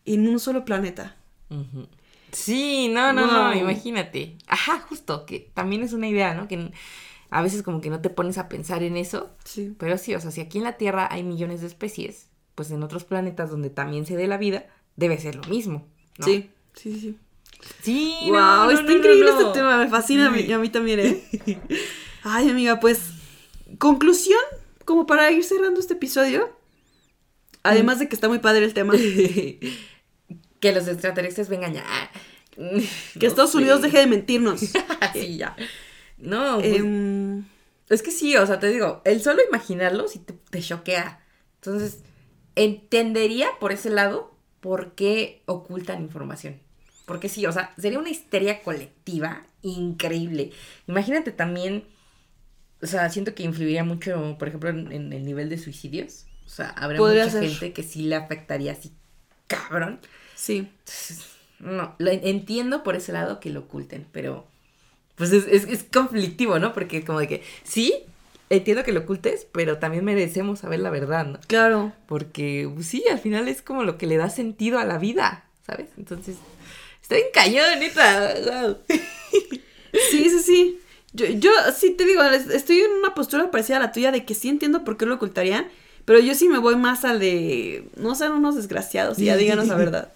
en un solo planeta? Ujú. Sí, no, no, Wow. no, imagínate. Ajá, justo, que también es una idea, ¿no? Que a veces como que no te pones a pensar en eso, Sí. pero sí, o sea, si aquí en la Tierra hay millones de especies, pues en otros planetas donde también se dé la vida, debe ser lo mismo. ¿no? Sí, sí, sí. Sí, Wow, no, no, está increíble este tema, me fascina a mí, Sí. y a mí también, ¿eh? Ay, amiga, pues, conclusión, como para ir cerrando este episodio, además de que está muy padre el tema, que los extraterrestres vengan ya. que Estados Unidos deje de mentirnos. sí, ya. No, pues, Em, es que sí, o sea, te digo, el solo imaginarlo sí te, te choquea. Entonces, entendería por ese lado por qué ocultan información. Porque sí, o sea, sería una histeria colectiva increíble. Imagínate también, o sea, siento que influiría mucho, por ejemplo, en, en el nivel de suicidios. O sea, habrá mucha ser. gente que sí le afectaría así, cabrón. Sí, no, lo en- entiendo por ese lado que lo oculten, pero pues es, es, es conflictivo, ¿no? Porque como de que, sí, entiendo que lo ocultes, pero también merecemos saber la verdad, ¿no? claro. Porque pues, sí, al final es como lo que le da sentido a la vida, ¿sabes? Entonces, estoy en cañón, neta. Sí, sí, sí. Yo, yo sí te digo, es- estoy en una postura parecida a la tuya de que sí entiendo por qué lo ocultarían, pero yo sí me voy más al de no sean unos desgraciados y ya díganos la verdad.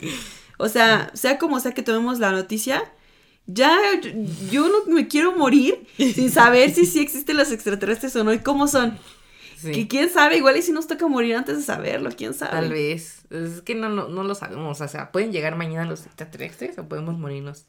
O sea, sea como sea que tomemos la noticia, ya yo, no me quiero morir sin saber si sí existen los extraterrestres o no y cómo son. Sí, Que quién sabe, igual y si nos toca morir antes de saberlo, quién sabe. tal vez. Es que no, no, no lo sabemos. O sea, pueden llegar mañana los extraterrestres o podemos morirnos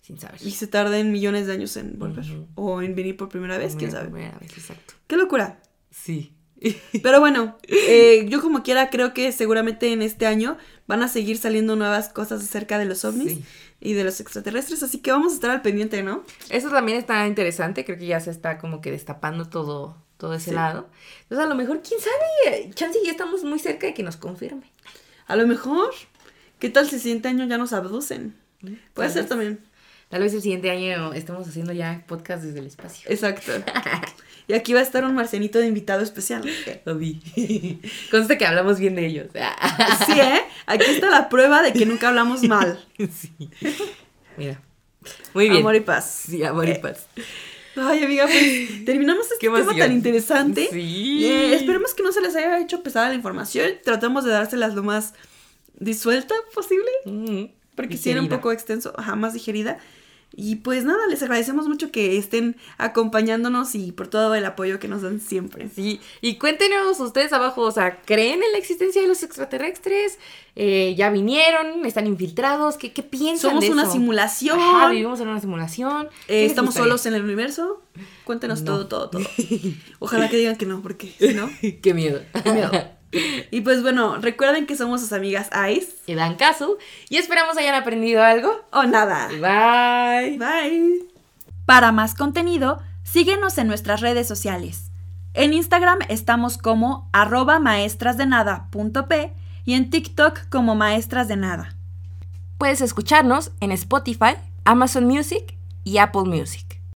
sin saber. Y se tarden millones de años en volver. O en venir por primera vez, quién Primera- sabe. primera vez, exacto. Qué locura. Sí. Pero bueno, eh, yo como quiera creo que seguramente en este año van a seguir saliendo nuevas cosas acerca de los ovnis Sí. y de los extraterrestres, así que vamos a estar al pendiente, ¿no? Eso también está interesante, creo que ya se está como que destapando todo, todo ese Sí. lado. Entonces a lo mejor, quién sabe, chance ya estamos muy cerca de que nos confirme. A lo mejor, ¿qué tal si el siguiente año ya nos abducen? Puede Tal ser también. Tal vez el siguiente año estemos haciendo ya podcast desde el espacio. Exacto. Y aquí va a estar un marcianito de invitado especial. Consta que hablamos bien de ellos. Sí, ¿eh? Aquí está la prueba de que nunca hablamos mal. sí. Mira. Muy bien. Amor y paz. Sí, amor y paz. Ay, amiga, pues terminamos este tema emoción. tan interesante. Sí. Eh, esperemos que no se les haya hecho pesada la información. Tratamos de dárselas lo más disuelta posible. Mm, Porque si era un poco extenso, ajá, más digerida. Y pues nada, les agradecemos mucho que estén acompañándonos y por todo el apoyo que nos dan siempre. Sí, y cuéntenos ustedes abajo, o sea, ¿creen en la existencia de los extraterrestres? Eh, ¿Ya vinieron? ¿Están infiltrados? ¿Qué, qué piensan Somos de una eso? simulación. Ajá, vivimos en una simulación. Eh, ¿Qué les ¿Estamos solos en el universo? Cuéntenos No. todo, todo, todo. Ojalá que digan que no, porque si no. Qué miedo. qué miedo. Y pues bueno, recuerden que somos sus amigas Ice. Y dan caso. Y esperamos hayan aprendido algo. O nada. Bye. Bye. Para más contenido, síguenos en nuestras redes sociales. En Instagram estamos como arroba maestrasdenada.p y en TikTok como maestras de nada. Puedes escucharnos en Spotify, Amazon Music y Apple Music.